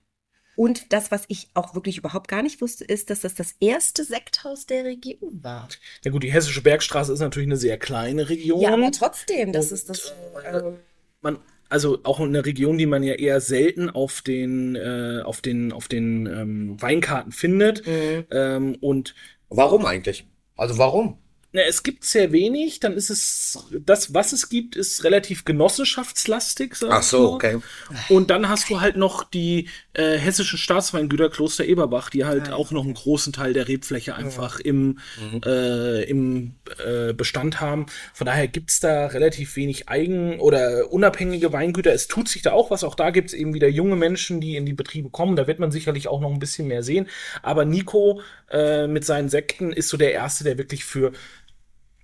Und das, was ich auch wirklich überhaupt gar nicht wusste, ist, dass das das erste Sekthaus der Region war. ja gut, die Hessische Bergstraße ist natürlich eine sehr kleine Region. Ja, aber trotzdem, das Und, ist das. ähm, man, also auch eine Region, die man ja eher selten auf den, äh, auf den, auf den ähm, Weinkarten findet. Mhm. Ähm, und Warum eigentlich? Also warum? Na, es gibt sehr wenig, dann ist es, das, was es gibt, ist relativ genossenschaftslastig. Ach so, okay. Und dann hast du halt noch die äh, hessischen Staatsweingüter Kloster Eberbach, die halt auch noch einen großen Teil der Rebfläche einfach im, äh, im äh, Bestand haben. Von daher gibt's da relativ wenig eigen- oder unabhängige Weingüter. Es tut sich da auch was. Auch da gibt's eben wieder junge Menschen, die in die Betriebe kommen. Da wird man sicherlich auch noch ein bisschen mehr sehen. Aber Nico äh, mit seinen Sekten ist so der Erste, der wirklich für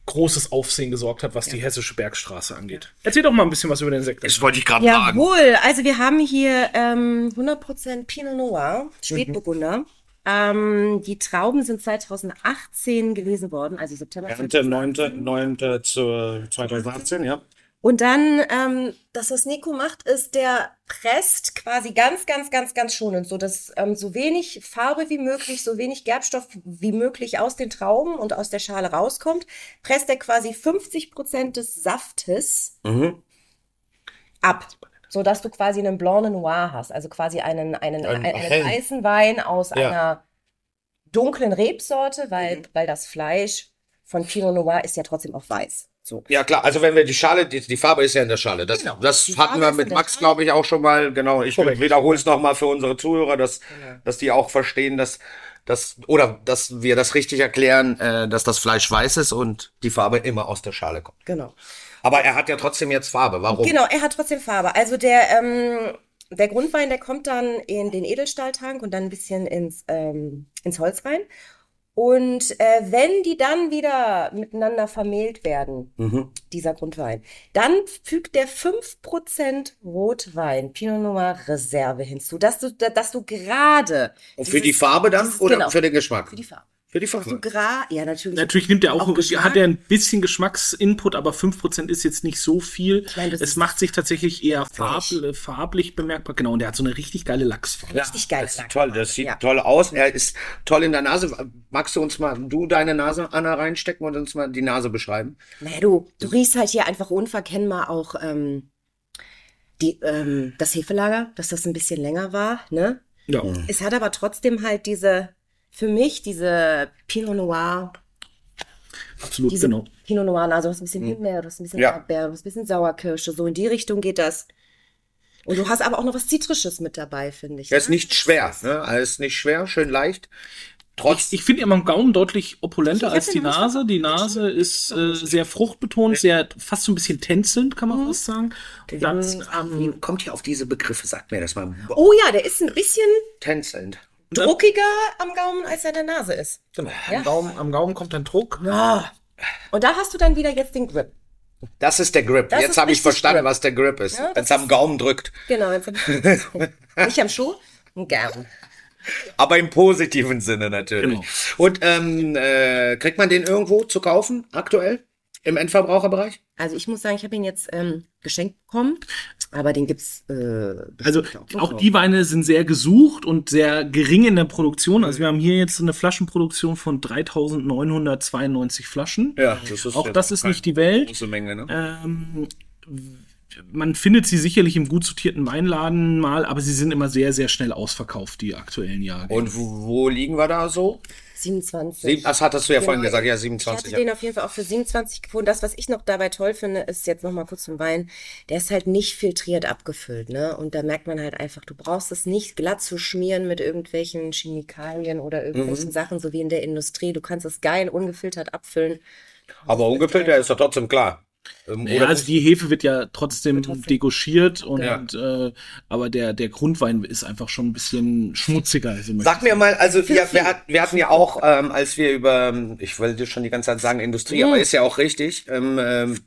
großes Aufsehen gesorgt hat, was die hessische Bergstraße angeht. Erzähl doch mal ein bisschen was über den Sekt. Das wollte ich gerade fragen. Jawohl, also wir haben hier ähm, 100% Pinot Noir, Spätburgunder. Ähm, die Trauben sind 2018 gelesen worden, also September. Ernte 9. 9. zu 2018, ja. Und dann, ähm, das, was Nico macht, ist, der presst quasi ganz, ganz, ganz, ganz schonend, so dass ähm, so wenig Farbe wie möglich, so wenig Gerbstoff wie möglich aus den Trauben und aus der Schale rauskommt, presst er quasi 50 Prozent des Saftes Mhm. ab, so dass du quasi einen Blanc Noir hast, also quasi einen, einen, Einen einen, einen weißen Wein aus Ja. einer dunklen Rebsorte, weil, weil das Fleisch von Pinot Noir ist ja trotzdem auch weiß. So. Ja klar, also wenn wir die Schale, die, die Farbe ist ja in der Schale. Das, Genau. das Die hatten Farbe wir mit Max, glaube ich, auch schon mal. Genau, ich wiederhole es nochmal für unsere Zuhörer, dass, Genau. dass die auch verstehen, dass, dass, oder dass wir das richtig erklären, äh, dass das Fleisch weiß ist und die Farbe immer aus der Schale kommt. Genau. Aber er hat ja trotzdem jetzt Farbe. Warum? Genau, er hat trotzdem Farbe. Also der, ähm, der Grundwein, der kommt dann in den Edelstahltank und dann ein bisschen ins, ähm, ins Holz rein. Und äh, wenn die dann wieder miteinander vermehlt werden, Mhm. dieser Grundwein, dann fügt der 5% Rotwein Pinot Noir Reserve hinzu, dass du, dass du gerade Und für die Farbe dann oder genau, für den Geschmack? für die Farbe. Für die Du Farbe. gra ja, natürlich. Natürlich nimmt er auch, Auch Geschmack? hat er ein bisschen Geschmacksinput, aber 5% ist jetzt nicht so viel. meine, das es macht sich tatsächlich eher farb, farblich bemerkbar. Genau, und der hat so eine richtig geile Lachsfarbe. Richtig geil. Das ist toll, das sieht Ja. toll aus. Er ist toll in der Nase. Magst du uns mal, du deine Nase, Anna, reinstecken und uns mal die Nase beschreiben? Naja, du, du riechst halt hier einfach unverkennbar auch ähm, die, ähm, das Hefelager, dass das ein bisschen länger war, ne? Ja. Es hat aber trotzdem halt diese, für mich, diese Pinot Noir, Absolut, diese genau. Pinot Noir, also du hast ein bisschen Himbeer, du hast ein bisschen Ja. Erdbeer, du hast ein bisschen Sauerkirsche, so in die Richtung geht das. Und du hast aber auch noch was Zitrisches mit dabei, finde ich. Er ist ne? nicht schwer, ne? Er ist nicht schwer, schön leicht. Trotz, Ich finde ihn am Gaumen deutlich opulenter Ich als die Nase. Die Nase ist äh, sehr fruchtbetont, sehr fast so ein bisschen tänzelnd, kann man fast sagen. Und dann ähm, wie kommt ihr auf diese Begriffe? Sagt mir das mal. Oh ja, der ist ein bisschen Tänzelnd. Druckiger am Gaumen, als er in der Nase ist. genau, Ja. am, Gaumen, am Gaumen kommt ein Druck. Ja. Und da hast du dann wieder jetzt den Grip. Das ist der Grip. Das Jetzt habe ich verstanden, Grip. was der Grip ist. Ja, Wenn es am Gaumen drückt. Genau, [laughs] nicht am Schuh, am Gaumen. Aber im positiven Sinne natürlich. Genau. Und ähm, äh, kriegt man den irgendwo zu kaufen, aktuell? Im Endverbraucherbereich? Also ich muss sagen, ich habe ihn jetzt ähm, geschenkt bekommen, aber den gibt's äh, Also auch noch. die Weine sind sehr gesucht und sehr gering in der Produktion. Also wir haben hier jetzt eine Flaschenproduktion von 3.992 Flaschen. Ja, das ist Auch das ist nicht die Welt. große Menge, ne? Ähm, man findet sie sicherlich im gut sortierten Weinladen mal, aber sie sind immer sehr, sehr schnell ausverkauft, die aktuellen Jahre. Und wo, wo liegen wir da so? 27. Sieben, das hattest du ja vorhin Genau. gesagt, ja, Ich 27. hatte Ja. den auf jeden Fall auch für 27 gefunden. Das, was ich noch dabei toll finde, ist jetzt noch mal kurz zum Wein. Der ist halt nicht filtriert abgefüllt, ne? Und da merkt man halt einfach, du brauchst es nicht glatt zu schmieren mit irgendwelchen Chemikalien oder irgendwelchen Mhm. Sachen, so wie in der Industrie. Du kannst es geil ungefiltert abfüllen. Aber ungefiltert ist doch trotzdem klar. Ähm, Ja, also die Hefe wird ja trotzdem trotzdem. degauchiert und Ja. äh, aber der der Grundwein ist einfach schon ein bisschen schmutziger. Also Sag mir mal, also wir, wir, hat, wir hatten ja auch, ähm, als wir über, ich wollte schon die ganze Zeit sagen Industrie, aber ist ja auch richtig, ähm, ähm,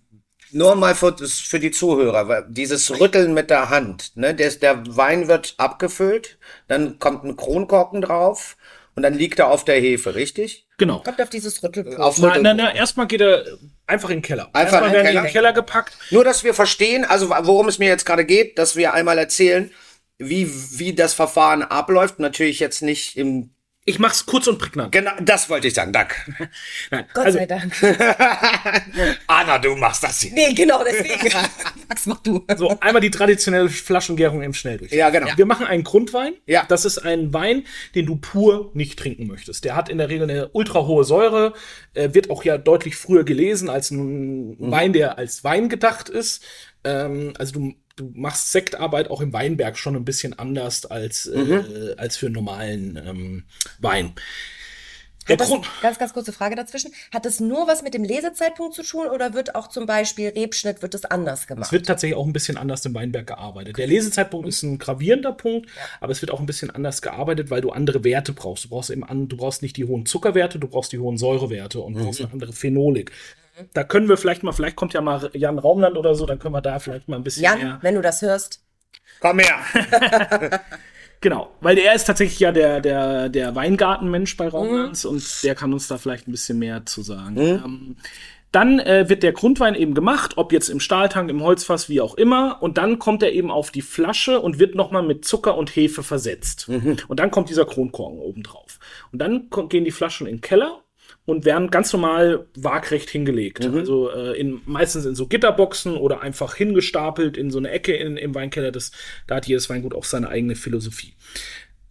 nur mal für, für die Zuhörer, weil dieses Rütteln mit der Hand, ne, der, der Wein wird abgefüllt, dann kommt ein Kronkorken drauf und dann liegt er auf der Hefe, richtig? genau. Kommt auf dieses Rüttelbrot. Auf Na, Rütteln. na, na, erstmal geht er einfach in den Keller. Einfach erstmal in den werden die Keller? in den Keller gepackt. Nur, dass wir verstehen, also worum es mir jetzt gerade geht, dass wir einmal erzählen, wie, wie das Verfahren abläuft. Natürlich jetzt nicht im, Ich mach's kurz und prägnant. genau, das wollte ich sagen, danke. [laughs] Nein, Gott also sei Dank. [laughs] Anna, du machst das hier. Nee, genau, deswegen. [laughs] Max, mach du. So, einmal die traditionelle Flaschengärung im Schnelldurch. Ja, genau. Wir machen einen Grundwein. Ja. Das ist ein Wein, den du pur nicht trinken möchtest. Der hat in der Regel eine ultra hohe Säure, äh, wird auch ja deutlich früher gelesen als ein Wein, der als Wein gedacht ist. Ähm, also du, du machst Sektarbeit auch im Weinberg schon ein bisschen anders als, äh, als für einen normalen ähm, Wein. Der das, Grund, ganz, ganz kurze Frage dazwischen. Hat das nur was mit dem Lesezeitpunkt zu tun oder wird auch zum Beispiel Rebschnitt, wird das anders Es gemacht? wird tatsächlich auch ein bisschen anders im Weinberg gearbeitet. Der Lesezeitpunkt ist ein gravierender Punkt, aber es wird auch ein bisschen anders gearbeitet, weil du andere Werte brauchst. Du brauchst eben an, du brauchst nicht die hohen Zuckerwerte, du brauchst die hohen Säurewerte und brauchst eine andere Phenolik. Da können wir vielleicht mal, vielleicht kommt ja mal Jan Raumland oder so, dann können wir da vielleicht mal ein bisschen Jan, mehr. wenn du das hörst. Komm her. [laughs] Genau, weil er ist tatsächlich ja der, der, der Weingartenmensch bei Raumlands und der kann uns da vielleicht ein bisschen mehr zu sagen. Ähm, dann äh, wird der Grundwein eben gemacht, ob jetzt im Stahltank, im Holzfass, wie auch immer. Und dann kommt er eben auf die Flasche und wird nochmal mit Zucker und Hefe versetzt. Und dann kommt dieser Kronkorken oben drauf. Und dann gehen die Flaschen in den Keller und werden ganz normal waagrecht hingelegt. Also äh, in, meistens in so Gitterboxen oder einfach hingestapelt in so eine Ecke in, im Weinkeller. Das, da hat jedes Weingut auch seine eigene Philosophie.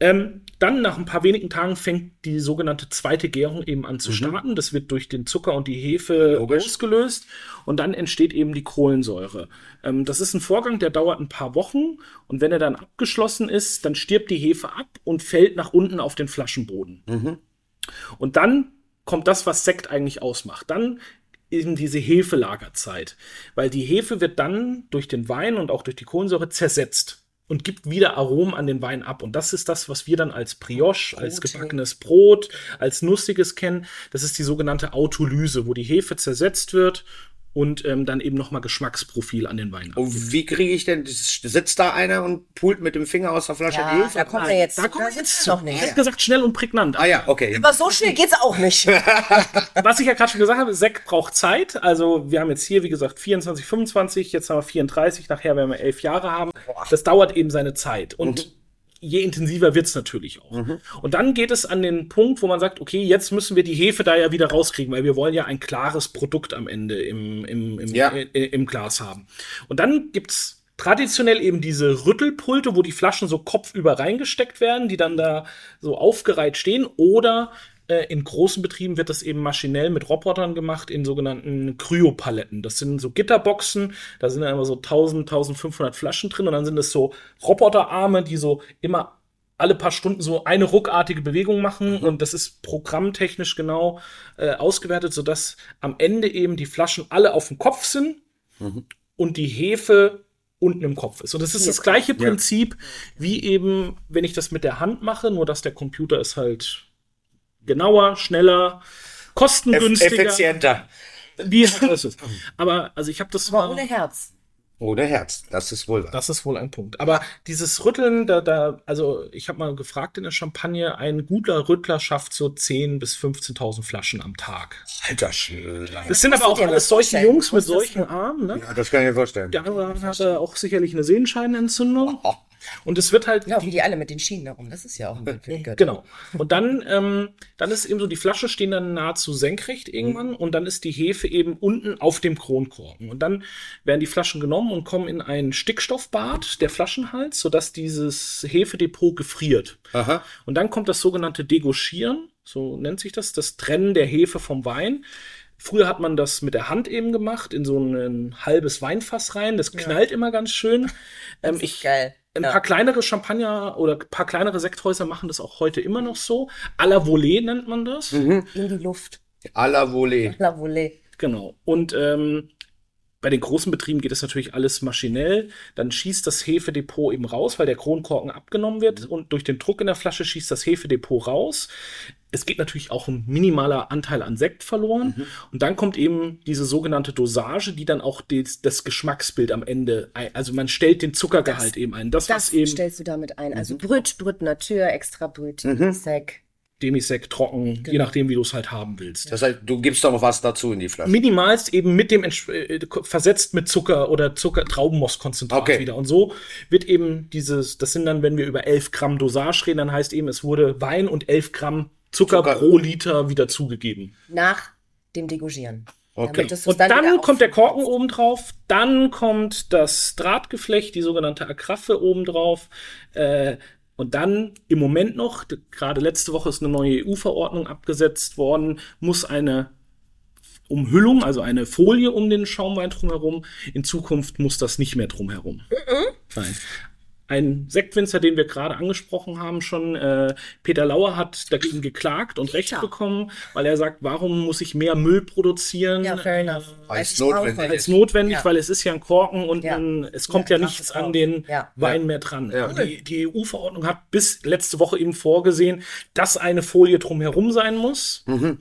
Ähm, dann nach ein paar wenigen Tagen fängt die sogenannte zweite Gärung eben an zu starten. Das wird durch den Zucker und die Hefe Logisch. ausgelöst und dann entsteht eben die Kohlensäure. Ähm, das ist ein Vorgang, der dauert ein paar Wochen und wenn er dann abgeschlossen ist, dann stirbt die Hefe ab und fällt nach unten auf den Flaschenboden. Und dann kommt das, was Sekt eigentlich ausmacht. Dann eben diese Hefelagerzeit. Weil die Hefe wird dann durch den Wein und auch durch die Kohlensäure zersetzt. und gibt wieder Aromen an den Wein ab. Und das ist das, was wir dann als Brioche, als gebackenes Brot, als Nussiges kennen. Das ist die sogenannte Autolyse, wo die Hefe zersetzt wird und ähm, dann eben nochmal Geschmacksprofil an den Wein abgibt. Und wie kriege ich denn, sitzt da einer und pult mit dem Finger aus der Flasche Ja, Hefe? da kommt er jetzt. da kommen wir sitzt jetzt er zu. noch nicht. Ich hab gesagt, schnell und prägnant. Ah ja, okay. Aber so schnell geht's auch nicht. [laughs] Was ich ja gerade schon gesagt habe, Sekt braucht Zeit. Also wir haben jetzt hier, wie gesagt, 24, 25, jetzt haben wir 34, nachher werden wir elf Jahre haben. Das dauert eben seine Zeit. Und je intensiver wird's natürlich auch. Und dann geht es an den Punkt, wo man sagt, okay, jetzt müssen wir die Hefe da ja wieder rauskriegen, weil wir wollen ja ein klares Produkt am Ende im, im, im, Ja. äh, im Glas haben. Und dann gibt's traditionell eben diese Rüttelpulte, wo die Flaschen so kopfüber reingesteckt werden, die dann da so aufgereiht stehen. Oder in großen Betrieben wird das eben maschinell mit Robotern gemacht in sogenannten Kryopaletten. Das sind so Gitterboxen, da sind dann immer so 1000, 1500 Flaschen drin und dann sind es so Roboterarme, die so immer alle paar Stunden so eine ruckartige Bewegung machen und das ist programmtechnisch genau äh, ausgewertet, sodass am Ende eben die Flaschen alle auf dem Kopf sind und die Hefe unten im Kopf ist. Und das ist das gleiche Prinzip wie eben, wenn ich das mit der Hand mache, nur dass der Computer ist halt genauer, schneller, kostengünstiger. effizienter. Wie [laughs] das ist. Aber also ich habe das Aber mal. ohne Herz. Ohne Herz, das ist wohl wahr. Das ist wohl ein Punkt. Aber dieses Rütteln, da, da, also ich habe mal gefragt in der Champagne, ein guter Rüttler schafft so 10.000 bis 15.000 Flaschen am Tag. Alter Schwede. Das sind aber auch alles solche. Jungs mit solchen Armen, ne? Ja, das kann ich mir vorstellen. Der andere hat auch sicherlich eine Sehenscheinentzündung. Und es wird halt Laufen die alle mit den Schienen herum. Das ist ja auch ein die Götter. Genau. Und dann, ähm, dann ist eben so, die Flaschen stehen dann nahezu senkrecht irgendwann und dann ist die Hefe eben unten auf dem Kronkorken. Und dann werden die Flaschen genommen und kommen in ein Stickstoffbad, der Flaschenhals, sodass dieses Hefedepot gefriert. Aha. Und dann kommt das sogenannte Degauchieren, so nennt sich das, das Trennen der Hefe vom Wein. Früher hat man das mit der Hand eben gemacht, in so ein halbes Weinfass rein. Das knallt immer ganz schön. Ähm, ich, geil. Ein Ja. paar kleinere Champagner oder ein paar kleinere Sekthäuser machen das auch heute immer noch so. À la Volée nennt man das. In die Luft. À la Volée. La Volée. Genau. Und ähm, bei den großen Betrieben geht das natürlich alles maschinell. Dann schießt das Hefedepot eben raus, weil der Kronkorken abgenommen wird. Und durch den Druck in der Flasche schießt das Hefedepot raus. Es geht natürlich auch ein minimaler Anteil an Sekt verloren. Und dann kommt eben diese sogenannte Dosage, die dann auch des, das Geschmacksbild am Ende, ein, also man stellt den Zuckergehalt eben ein. Das, Das was eben stellst du damit ein. Also Brüt, Brüt Natur, extra Brüt, Sec. Demisekt trocken, je nachdem, wie du es halt haben willst. Das heißt, du gibst doch noch was dazu in die Flasche. Minimalst eben mit dem äh, versetzt mit Zucker oder Zucker Traubenmostkonzentrat Okay. wieder. Und so wird eben dieses, das sind dann, wenn wir über 11 Gramm Dosage reden, dann heißt eben, es wurde Wein und 11 Gramm Zucker, Zucker. pro Liter wieder zugegeben. Nach dem Degauchieren. Okay. Und dann dann, kommt der. Korken oben drauf, dann kommt das Drahtgeflecht, die sogenannte Agraffe oben drauf. Äh, und dann im Moment noch, gerade letzte Woche ist eine neue EU-Verordnung abgesetzt worden, muss eine Umhüllung, also eine Folie um den Schaumwein drumherum. In Zukunft muss das nicht mehr drumherum. Nein. Ein Sektwinzer, den wir gerade angesprochen haben, schon, äh, Peter Lauer hat dagegen geklagt und Recht bekommen, weil er sagt, warum muss ich mehr Müll produzieren? Ja, fair enough. Als ich notwendig als notwendig, Ja. weil es ist ja ein Korken und Ja. ein, es kommt Ja, ja, nichts an den Ja. Wein mehr dran. Die, die EU-Verordnung hat bis letzte Woche eben vorgesehen, dass eine Folie drumherum sein muss. Mhm.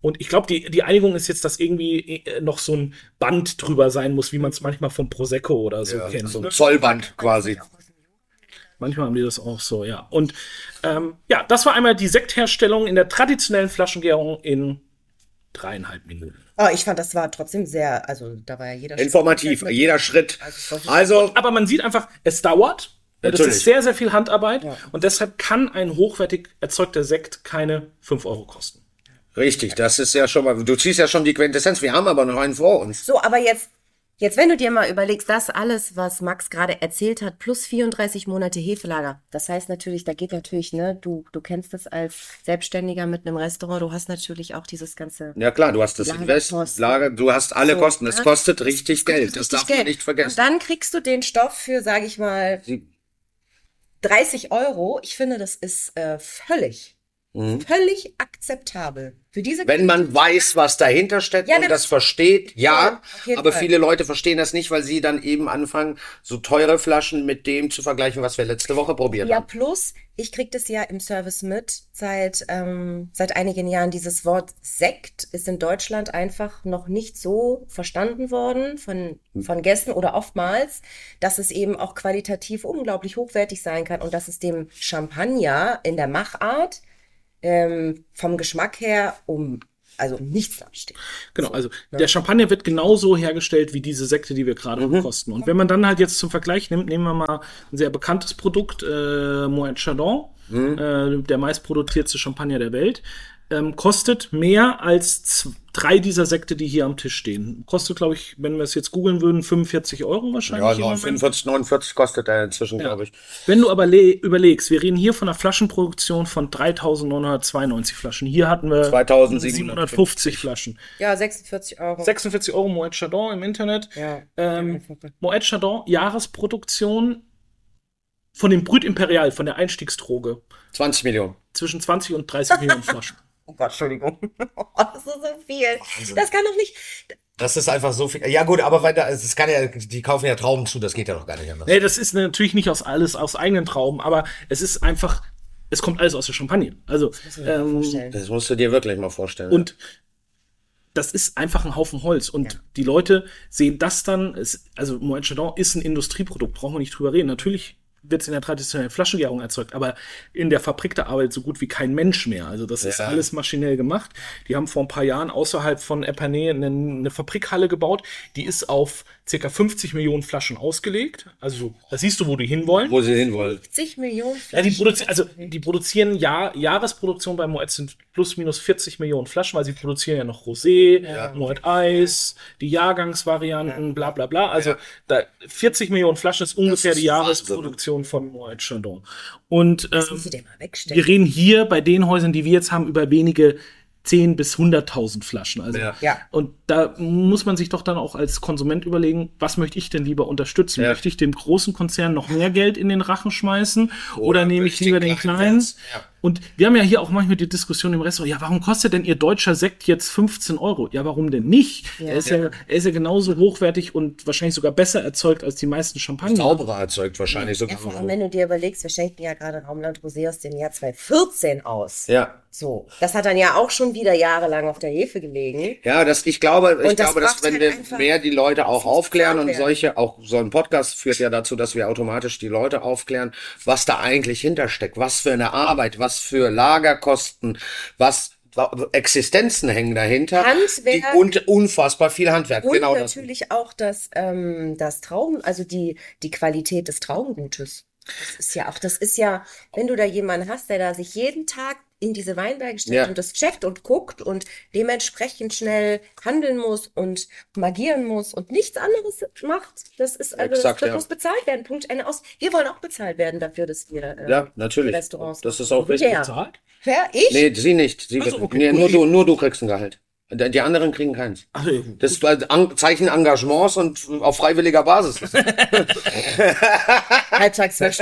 Und ich glaube, die, die Einigung ist jetzt, dass irgendwie äh, noch so ein Band drüber sein muss, wie man es manchmal vom Prosecco oder so Ja, kennt. so ein Zollband quasi. Manchmal haben die das auch so, ja. Und ähm, ja, das war einmal die Sektherstellung in der traditionellen Flaschengärung in dreieinhalb Minuten. Oh, ich fand, das war trotzdem sehr, also da war ja jeder Informativ, Schritt- jeder Schritt. Also, Also, Aber man sieht einfach, es dauert. Und es Natürlich. ist sehr, sehr viel Handarbeit. Und deshalb kann ein hochwertig erzeugter Sekt keine 5 Euro kosten. richtig, das ist ja schon mal, du ziehst ja schon die Quintessenz. Wir haben aber noch einen vor uns. So, aber jetzt, jetzt, wenn du dir mal überlegst, das alles, was Max gerade erzählt hat, plus 34 Monate Hefelager. Das heißt natürlich, da geht natürlich, ne, du, du kennst das als Selbstständiger mit einem Restaurant, du hast natürlich auch dieses ganze. Ja klar, du hast das Lagerkosten. Invest, Lager, du hast alle So, Kosten. Es ne? kostet richtig kostet Geld. Das richtig darf man Geld. nicht vergessen. Und dann kriegst du den Stoff für, sage ich mal, Sie- 30 Euro. Ich finde, das ist äh, völlig, Völlig akzeptabel. Für diese Mhm. Wenn man weiß, was dahinter steckt Ja, und das versteht, ja. Ja, aber Fall. viele Leute verstehen das nicht, weil sie dann eben anfangen, so teure Flaschen mit dem zu vergleichen, was wir letzte Woche probiert Ja, haben. plus, ich krieg das ja im Service mit seit, ähm, seit einigen Jahren. Dieses Wort Sekt ist in Deutschland einfach noch nicht so verstanden worden von, von Gästen oder oftmals, dass es eben auch qualitativ unglaublich hochwertig sein kann und dass es dem Champagner in der Machart ähm, vom Geschmack her um, also nichts absteht. Genau, also der Champagner wird genauso hergestellt wie diese Sekte, die wir gerade kosten. Und wenn man dann halt jetzt zum Vergleich nimmt, nehmen wir mal ein sehr bekanntes Produkt, äh, Moet Chardon, äh, der meistproduzierteste Champagner der Welt, ähm, kostet mehr als drei dieser Sekte, die hier am Tisch stehen. Kostet, glaube ich, wenn wir es jetzt googeln würden, 45 Euro wahrscheinlich. Ja, im so Moment. 45, 49 kostet er inzwischen, glaube ich. Wenn du aber le- überlegst, wir reden hier von einer Flaschenproduktion von 3992 Flaschen. Hier hatten wir 2750 750 Flaschen. Ja, 46 Euro. 46 Euro Moet Chardon im Internet. Ja. Ähm, Moet Chardon, Jahresproduktion von dem Brüt Imperial, von der Einstiegsdroge, 20 Millionen. zwischen 20 und 30 Millionen Flaschen. Oh Gott, Entschuldigung. [laughs] Oh, das ist so viel. Das kann doch nicht. Das ist einfach so viel. Ja gut, aber weil da, es kann ja, die kaufen ja Trauben zu, das geht ja doch gar nicht anders. Nee, das ist natürlich nicht aus alles aus eigenen Trauben, aber es ist einfach, es kommt alles aus der Champagne. Also, ähm, Das musst du dir wirklich mal vorstellen. Und das ist einfach ein Haufen Holz. Und die Leute sehen das dann, es, also Moet Chandon ist ein Industrieprodukt, brauchen wir nicht drüber reden. Natürlich wird es in der traditionellen Flaschengärung erzeugt, aber in der Fabrik da arbeitet so gut wie kein Mensch mehr. Also das ist Ja. alles maschinell gemacht. Die haben vor ein paar Jahren außerhalb von Epernay eine, eine Fabrikhalle gebaut, die ist auf circa 50 Millionen Flaschen ausgelegt. Also da siehst du, wo die hinwollen. wo sie hinwollen. 50 Millionen Ja, die Flaschen. produzieren, also die produzieren Jahr, Jahresproduktion bei Moet sind plus minus 40 Millionen Flaschen, weil sie produzieren ja noch Rosé, Moet Eis, die Jahrgangsvarianten, bla bla bla. Also da 40 Millionen Flaschen ist ungefähr ist die Wahnsinn. Jahresproduktion von Moet Chandon. Und ähm, wir reden hier bei den Häusern, die wir jetzt haben, über wenige 10 bis 100.000 Flaschen. Also, Ja. Ja. Und da muss man sich doch dann auch als Konsument überlegen, was möchte ich denn lieber unterstützen? Ja. Möchte ich dem großen Konzern noch mehr Geld in den Rachen schmeißen oder, nehme ich lieber den kleinen? Ja. Und wir haben ja hier auch manchmal die Diskussion im Restaurant, ja, warum kostet denn Ihr deutscher Sekt jetzt 15 Euro? Ja, warum denn nicht? Er, ist ja, er ist ja genauso hochwertig und wahrscheinlich sogar besser erzeugt als die meisten Champagner. Zauberer erzeugt wahrscheinlich Ja, sogar. allem, wenn du dir überlegst, wir schenken ja gerade Raumland Rosé aus dem Jahr 2014 aus. Ja. So. Das hat dann ja auch schon wieder jahrelang auf der Hefe gelegen. Ja, das, ich glaube, ich das glaube, dass wenn halt wir mehr die Leute auch aufklären und solche, auch so ein Podcast führt ja dazu, dass wir automatisch die Leute aufklären, was da eigentlich hintersteckt, was für eine Arbeit, was für Lagerkosten, was Existenzen hängen dahinter. Handwerk. Die, und unfassbar viel Handwerk. Und genau das. natürlich auch das, ähm, das Trauben, also die, die Qualität des Traubengutes. Das ist ja auch, das ist ja, wenn du da jemanden hast, der da sich jeden Tag in diese Weinberge stellt Ja. und das checkt und guckt und dementsprechend schnell handeln muss und magieren muss und nichts anderes macht. Das ist also, Exakt, das, das ja. muss bezahlt werden. Punkt Ende aus. Wir wollen auch bezahlt werden dafür, dass wir äh, Ja, natürlich. Restaurants Das ist auch wichtig. Ja. Bezahlt? Wer? Ich? Nee, sie nicht. Sie Ach so, wird- okay. nee, nur, du, nur du kriegst ein Gehalt. Die anderen kriegen keins. Also, Das ist ein An- Zeichen Engagements und auf freiwilliger Basis. [laughs] Halbtags es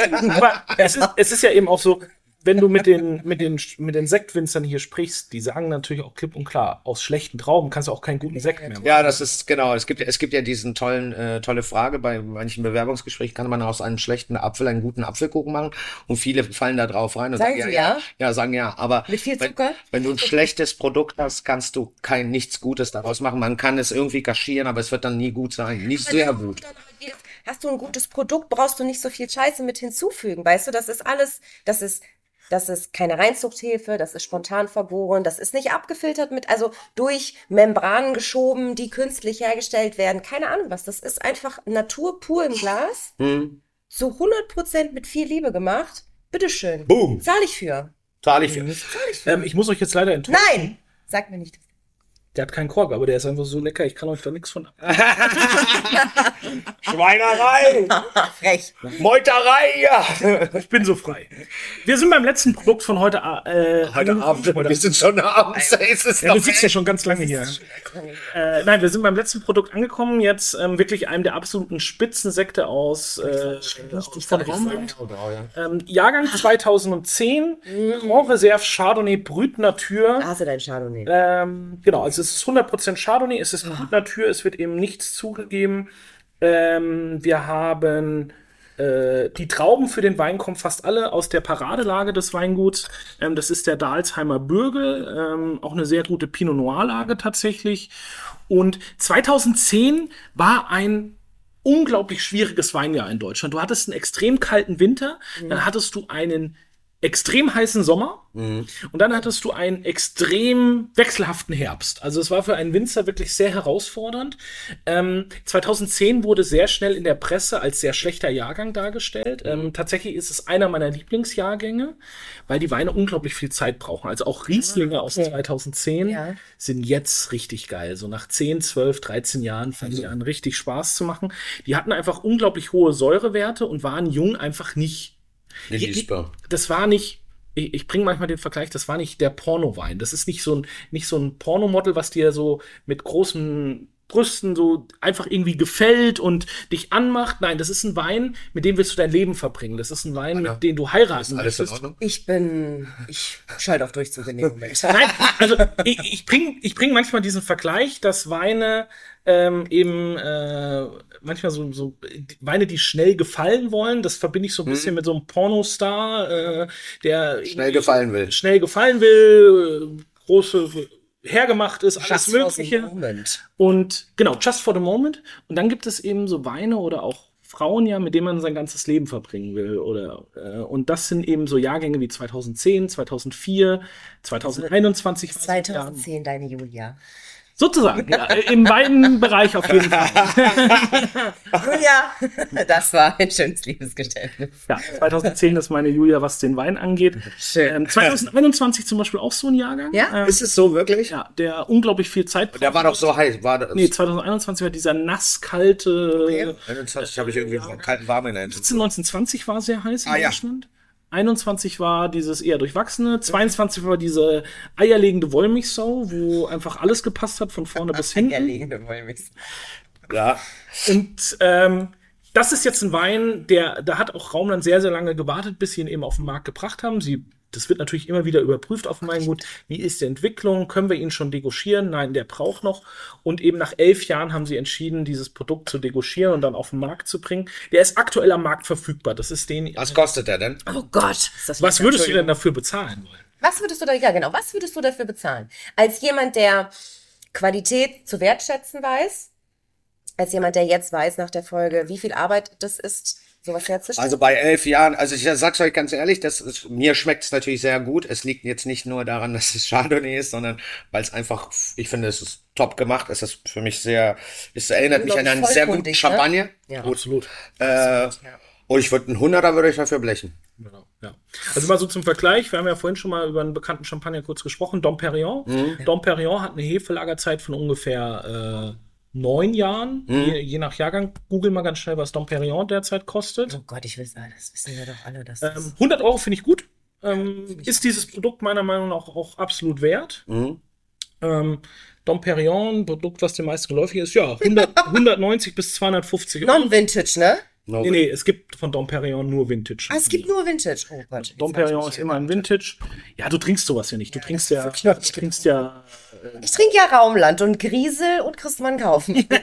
ist, es ist ja eben auch so, wenn du mit den, mit den, mit den Sektwinzern hier sprichst, die sagen natürlich auch klipp und klar, aus schlechten Trauben kannst du auch keinen guten Sekt mehr machen. Ja, das ist genau. Es gibt, es gibt ja diesen tollen, äh, tolle Frage. Bei manchen Bewerbungsgesprächen kann man aus einem schlechten Apfel einen guten Apfelkuchen machen. Und viele fallen da drauf rein und Sagen sagen, sie ja, ja? ja, sagen ja. Aber Mit viel wenn, Zucker? wenn du ein schlechtes Produkt hast, kannst du kein nichts Gutes daraus machen. Man kann es irgendwie kaschieren, aber es wird dann nie gut sein. Nie sehr gut. Hast du ein gutes Produkt, brauchst du nicht so viel Scheiße mit hinzufügen. Weißt du, das ist alles, das ist, das ist keine Reinzuchthefe, das ist spontan vergoren, das ist nicht abgefiltert mit, also durch Membranen geschoben, die künstlich hergestellt werden. Keine Ahnung was. Das ist einfach Natur pur im Glas. Hm. So 100% mit viel Liebe gemacht. Bitteschön. Boom. Zahl ich für. Zahle ich für. Ähm, ich muss euch jetzt leider enttäuschen. Nein! Sag mir nicht. Der hat keinen Kork, aber der ist einfach so lecker, ich kann euch da nichts von ab. [laughs] Schweinerei! [laughs] Frech. Meuterei, ja! [laughs] Ich bin so frei. Wir sind beim letzten Produkt von heute. Äh, Heute Abend, wir sind schon abends, da ist es Ja, du sitzt ja schon ganz lange hier. Äh, nein, wir sind beim letzten Produkt angekommen. Jetzt ähm, wirklich einem der absoluten Spitzensekte aus, äh, von Raumland. Ähm, Jahrgang 2010, Grand Reserve Chardonnay Brut Natur. Da hast du dein Chardonnay. Ähm, genau, also es ist 100% Chardonnay, es ist Brut Natur, es wird eben nichts zugegeben. Ähm, wir haben äh, die Trauben für den Wein kommen fast alle aus der Paradelage des Weinguts. Ähm, das ist der Dalsheimer Bürgel, ähm, auch eine sehr gute Pinot Noir Lage tatsächlich. Und 2010 war ein unglaublich schwieriges Weinjahr in Deutschland. Du hattest einen extrem kalten Winter, dann hattest du einen extrem heißen Sommer und dann hattest du einen extrem wechselhaften Herbst. Also es war für einen Winzer wirklich sehr herausfordernd. Ähm, 2010 wurde sehr schnell in der Presse als sehr schlechter Jahrgang dargestellt. Ähm, tatsächlich ist es einer meiner Lieblingsjahrgänge, weil die Weine unglaublich viel Zeit brauchen. Also auch Rieslinge aus 2010 Ja. sind jetzt richtig geil. So nach 10, 12, 13 Jahren fangen die an, richtig Spaß zu machen. Die hatten einfach unglaublich hohe Säurewerte und waren jung einfach nicht Genießbar. das war nicht, ich, ich bringe manchmal den Vergleich, das war nicht der Pornowein. Das ist nicht so ein, nicht so ein Pornomodel, was dir so mit großen Brüsten so einfach irgendwie gefällt und dich anmacht. Nein, das ist ein Wein, mit dem willst du dein Leben verbringen. Das ist ein Wein, mit dem du heiraten Alles in möchtest. Ordnung? Ich bin, ich schalte auf Durchzug [laughs] in dem Moment. Nein, also ich, ich bringe ich bring manchmal diesen Vergleich, dass Weine ähm, eben äh, manchmal so, so Weine, die schnell gefallen wollen, das verbinde ich so ein bisschen mit so einem Pornostar, äh, der Schnell gefallen will. schnell gefallen will, äh, große hergemacht ist, alles Just for the Mögliche. moment. Und genau, just for the moment. Und dann gibt es eben so Weine oder auch Frauen ja, mit denen man sein ganzes Leben verbringen will. Oder, äh, und das sind eben so Jahrgänge wie 2010, 2004, 2021. war es ein Jahr. 2010 deine Julia. Sozusagen, ja, im weiten Bereich auf jeden Fall. [laughs] Julia, das war ein schönes Liebesgeständnis. Ja, 2010 ist meine Julia, was den Wein angeht. Schön. Ähm, 2021 zum Beispiel auch so ein Jahrgang. Ja? Ähm, Ist es so wirklich? ja, der unglaublich viel Zeit braucht. Der war doch so heiß. War das, Nee, 2021 war dieser nasskalte. 21 habe ich irgendwie einen kalten Warm in Erinnerung. 1920 war sehr heiß in Ah, ja. Deutschland. 21 war dieses eher durchwachsene, 22 war diese eierlegende Wollmilchsau, wo einfach alles gepasst hat, von vorne bis hinten. Eierlegende Wollmilchsau. Ja. Und ähm, das ist jetzt ein Wein, der, da hat auch Raumland sehr, sehr lange gewartet, bis sie ihn eben auf den Markt gebracht haben. Sie, das wird natürlich immer wieder überprüft auf dem Weingut. Wie ist die Entwicklung? Können wir ihn schon degauchieren? Nein, der braucht noch. Und eben nach elf Jahren haben sie entschieden, dieses Produkt zu degauchieren und dann auf den Markt zu bringen. Der ist aktuell am Markt verfügbar. Das ist den. Was kostet der denn? Oh Gott. Ist das Was würdest du denn dafür bezahlen wollen? Was würdest du da, ja genau, was würdest du dafür bezahlen? Als jemand, der Qualität zu wertschätzen weiß, als jemand, der jetzt weiß nach der Folge, wie viel Arbeit das ist, sowas herzustellen. Also bei elf Jahren, also ich sag's euch ganz ehrlich, das ist, mir schmeckt es natürlich sehr gut. Es liegt jetzt nicht nur daran, [laughs] dass es Chardonnay ist, sondern weil es einfach, ich finde, es ist top gemacht. Es ist für mich sehr, es erinnert mich an einen sehr guten ne? Champagner. Ja. Absolut. Äh, und ich würde einen Hunderter würde ich dafür blechen. Genau, ja. Also mal so zum Vergleich, wir haben ja vorhin schon mal über einen bekannten Champagner kurz gesprochen, Dom Perignon. Dom Perignon hat eine Hefelagerzeit von ungefähr äh, neun Jahren, je, je nach Jahrgang. Google mal ganz schnell, was Dom Perignon derzeit kostet. oh Gott, ich will sagen, das wissen wir doch alle, dass Ähm, das 100 Euro finde ich gut. Ähm, ist dieses Produkt meiner Meinung nach auch absolut wert. Mhm. Ähm, Dom Perignon, ein Produkt, was den meisten geläufig ist, ja, 100, 190 [laughs] bis 250 Euro. Non-Vintage, ne? No. Nee, nee, es gibt von Dom Perignon nur Vintage. Ah, es gibt nur Vintage. Oh Gott. Dom jetzt hab ich Perignon mich ist immer ein Vintage. Ja, du trinkst sowas ja nicht. Du trinkst ja, ist wirklich du trinkst ja. Ich trinke ja Raumland und Griesel und Christmann kaufen. [laughs]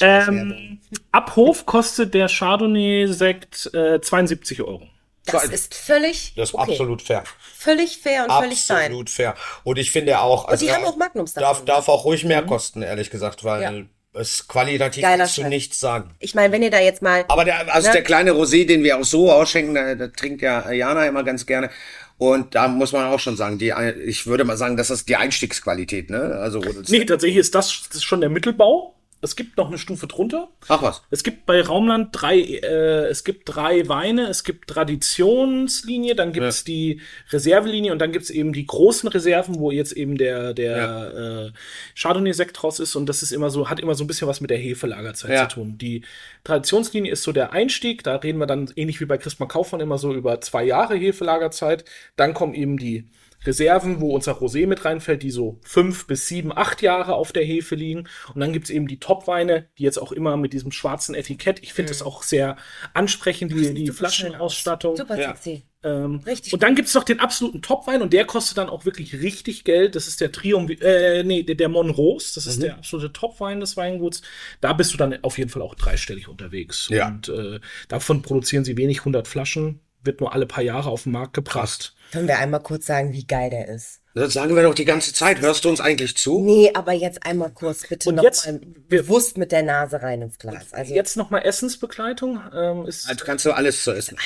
Ähm, ab Hof kostet der Chardonnay-Sekt äh, 72 Euro. Das ist völlig Das ist okay. absolut fair. Völlig fair und völlig fein. Absolut fair. Und ich finde auch, also die haben auch Magnums darf, davon. darf auch ruhig mehr kosten, ehrlich gesagt, weil Ja. Es qualitativ Geiler kannst du Chef. nichts sagen. Ich meine, wenn ihr da jetzt mal. Aber der, also Ne? der kleine Rosé, den wir auch so ausschenken, da, da trinkt ja Jana immer ganz gerne. Und da muss man auch schon sagen, die, ich würde mal sagen, das ist die Einstiegsqualität, ne? Also, Nee, tatsächlich ist das, das ist schon der Mittelbau. Es gibt noch eine Stufe drunter. Ach was. Es gibt bei Raumland drei, äh, es gibt drei Weine, es gibt Traditionslinie, dann gibt es die Reservelinie und dann gibt es eben die großen Reserven, wo jetzt eben der, der äh, Chardonnay-Sekt draus ist und das ist immer so, hat immer so ein bisschen was mit der Hefelagerzeit Ja. zu tun. Die Traditionslinie ist so der Einstieg, da reden wir dann ähnlich wie bei Christmann Kaufmann immer so über zwei Jahre Hefelagerzeit. Dann kommen eben die Reserven, wo unser Rosé mit reinfällt, die so fünf bis sieben, acht Jahre auf der Hefe liegen. Und dann gibt's eben die Top-Weine, die jetzt auch immer mit diesem schwarzen Etikett. Ich finde das auch sehr ansprechend, die, die Flaschenausstattung. Super Ja. sexy. Ähm, Richtig Und dann gibt's noch den absoluten Top-Wein und der kostet dann auch wirklich richtig Geld. Das ist der Triumph, äh, nee, der, der Monrose. Das ist Mhm. der absolute Top-Wein des Weinguts. Da bist du dann auf jeden Fall auch dreistellig unterwegs. Ja. Und äh, davon produzieren sie wenig 100 Flaschen, wird nur alle paar Jahre auf den Markt gebracht. Können wir einmal kurz sagen, wie geil der ist? Das sagen wir doch die ganze Zeit. Hörst du uns eigentlich zu? Nee, aber jetzt einmal kurz bitte Und noch jetzt- mal bewusst mit der Nase rein ins Glas. Also Jetzt noch mal Essensbegleitung. Ähm, ist, Also kannst du alles zu essen.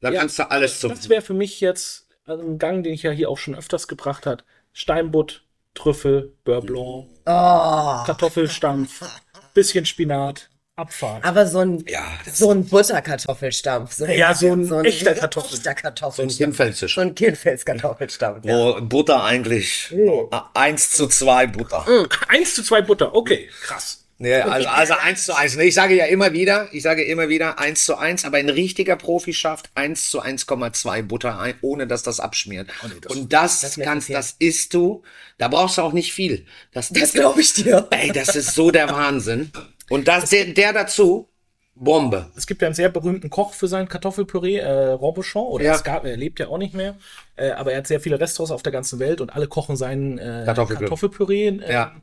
Da Ja. kannst du alles zu das wäre für mich jetzt also ein Gang, den ich ja hier auch schon öfters gebracht hat. Steinbutt, Trüffel, Beurre Blanc, oh, Kartoffelstampf, bisschen Spinat, Abfahrt. aber so ein Ja, das so ein Butterkartoffelstampf. So Ja, so ein echter Kartoffel- echter ist ein Kartoffelstampf. Hinfelsisch. So ein Kirnfels-Kartoffelstampf. Ja. Wo Butter eigentlich Oh. 1 zu 2 Butter. Eins zu zwei Butter, okay, krass. Nee, also, also 1 zu 1. Ich sage ja immer wieder, ich sage immer wieder 1 zu 1, aber ein richtiger Profi schafft 1 zu 1,2 Butter ein, ohne dass das abschmiert. Und das, das ist mir kannst, zu viel. das isst du, da brauchst du auch nicht viel. Das, Das glaube ich dir. Ey, das ist so der Wahnsinn. Und das, der, der dazu, Bombe. Es gibt ja einen sehr berühmten Koch für sein Kartoffelpüree, äh, Robuchon, oder Ja. es gab, er lebt ja auch nicht mehr, äh, aber er hat sehr viele Restaurants auf der ganzen Welt und alle kochen seinen äh, Kartoffelpüree. Kartoffelpüree. Äh, Ja.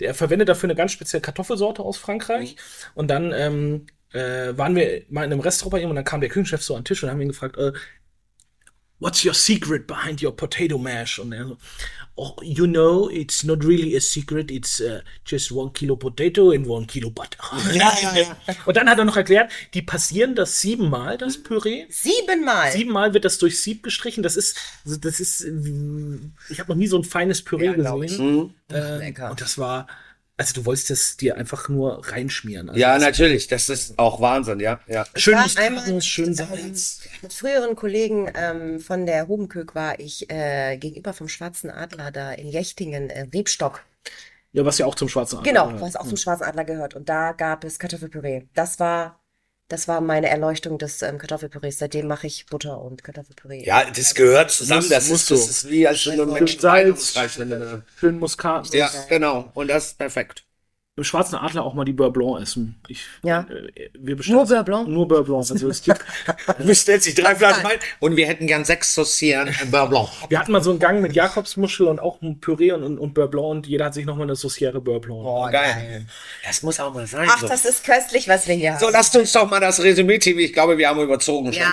Der verwendet dafür eine ganz spezielle Kartoffelsorte aus Frankreich. Und dann ähm, äh, waren wir mal in einem Restaurant bei ihm und dann kam der Küchenchef so an den Tisch und haben ihn gefragt, äh, What's your secret behind your potato mash? Und er so, oh, you know, it's not really a secret, it's uh, just one kilo potato and one kilo butter. Ja, ja, ja. [laughs] Und dann hat er noch erklärt, die passieren das siebenmal, das Mhm. Püree. Siebenmal. Siebenmal wird das durch Sieb gestrichen. Das ist, also das ist, äh, ich habe noch nie so ein feines Püree ich. gesehen. Äh, Mhm. Lecker. und das war, also du wolltest das dir einfach nur reinschmieren. Also Ja, das- natürlich. Das ist auch Wahnsinn, ja. ja. Schön war Muskaten, einmal- schön Salz. Mit früheren Kollegen ähm, von der Hubenkök war ich äh, gegenüber vom Schwarzen Adler da in Jechtingen, äh, Rebstock. Ja, was ja auch zum schwarzen Adler Genau, gehört. was auch zum Schwarzen Adler gehört. Und da gab es Kartoffelpüree. Das war, das war meine Erleuchtung des ähm, Kartoffelpürees. Seitdem mache ich Butter und Kartoffelpüree. Ja, das gehört zusammen. Das musst ist, das du. ist wie als wenn du Menschen Salz. Salz. Schön Muskaten. Ja, genau. Und das ist perfekt. Im schwarzen Adler auch mal die Beurre Blanc essen. Ich, Ja. Äh, wir bestellen Nur Beurre Blanc? Nur Beurre Blanc. Also es gibt, Du bestellst dich drei Flaschen Wein und wir hätten gern sechs Saucieren Beurre Blanc. wir hatten mal so einen Gang mit Jakobsmuschel und auch ein Püree und, und, und Beurre Blanc und jeder hat sich nochmal eine Sauciere Beurre Blanc. Oh, Geil. Das muss auch mal sein. Ach, so. das ist köstlich, was wir hier so, haben. lasst uns doch mal das Resümee ziehen. Ich glaube, wir haben überzogen schon. Ja,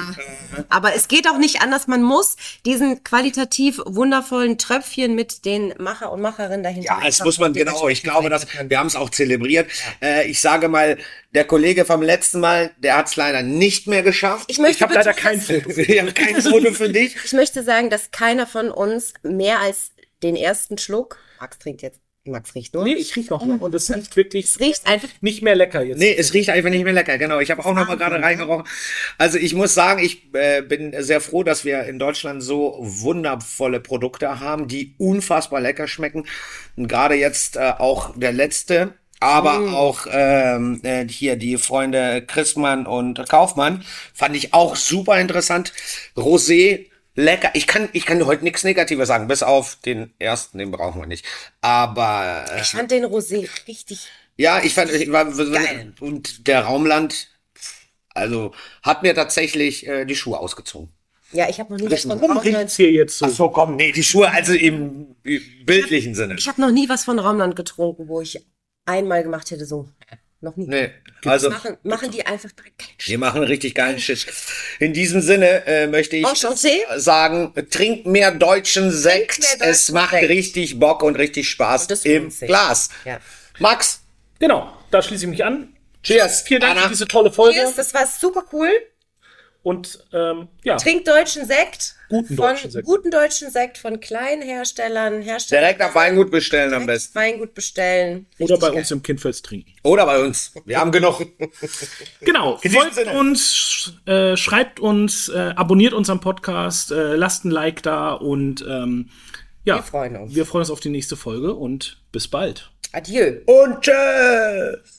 aber es geht auch nicht anders. Man muss diesen qualitativ wundervollen Tröpfchen mit den Macher und Macherinnen dahinter. Ja, das muss man genau. Ich glaube, dass wir haben es auch zelebriert. Äh, ich sage mal, der Kollege vom letzten Mal, der hat es leider nicht mehr geschafft. Ich möchte Ich habe leider kein Foto. [laughs] Wir haben kein Foto für dich. Ich möchte sagen, dass keiner von uns mehr als den ersten Schluck. Max trinkt jetzt. Max riecht nur. Nee, ich riech noch mal und es riecht wirklich Es riecht einfach. nicht mehr lecker jetzt. Nee, es riecht einfach nicht mehr lecker. Genau, ich habe auch noch mal gerade reingerochen. Also ich muss sagen, ich äh, bin sehr froh, dass wir in Deutschland so wundervolle Produkte haben, die unfassbar lecker schmecken. Und gerade jetzt äh, auch der letzte, aber auch ähm, äh, hier die Freunde Christmann und Kaufmann fand ich auch super interessant. Rosé lecker. Ich kann ich kann heute nichts Negatives sagen, bis auf den ersten, den brauchen wir nicht. Aber äh, Ich fand den Rosé richtig. ja, ich fand, ich war, Geil. und der Raumland, also hat mir tatsächlich äh, die Schuhe ausgezogen. Ja, ich habe noch nie was von Warum Raumland. riecht's hier jetzt so? Ach so, komm, nee, die Schuhe, also im bildlichen Sinne. Ich habe noch nie was von Raumland getrunken, wo ich einmal gemacht hätte so. Noch nie. Nee, also Machen, machen die einfach direkt keinen wir machen richtig geilen Shit. In diesem Sinne äh, möchte ich sagen, trinkt mehr deutschen Sekt. mehr deutschen es macht Sekt. richtig Bock und richtig Spaß Und das im. Glas. Ja. Max, Genau, da schließe ich mich an. cheers. Vielen Dank Anna. für diese tolle Folge. Cheers, das war super cool. Und ähm, ja, Trinkt deutschen Sekt. Guten von, deutschen Sekt. Guten deutschen Sekt von kleinen Herstellern. Herstellern Direkt auf Weingut bestellen am besten. Weingut bestellen. oder Richtig bei geil. uns im Kindfels trinken. Oder bei uns. Wir haben genug. [laughs] Genau, folgt Sinne. uns, äh, schreibt uns, äh, abonniert unseren Podcast, äh, lasst ein Like da und ähm, ja, Wir freuen uns. wir freuen uns auf die nächste Folge und bis bald. Adieu. Und tschüss.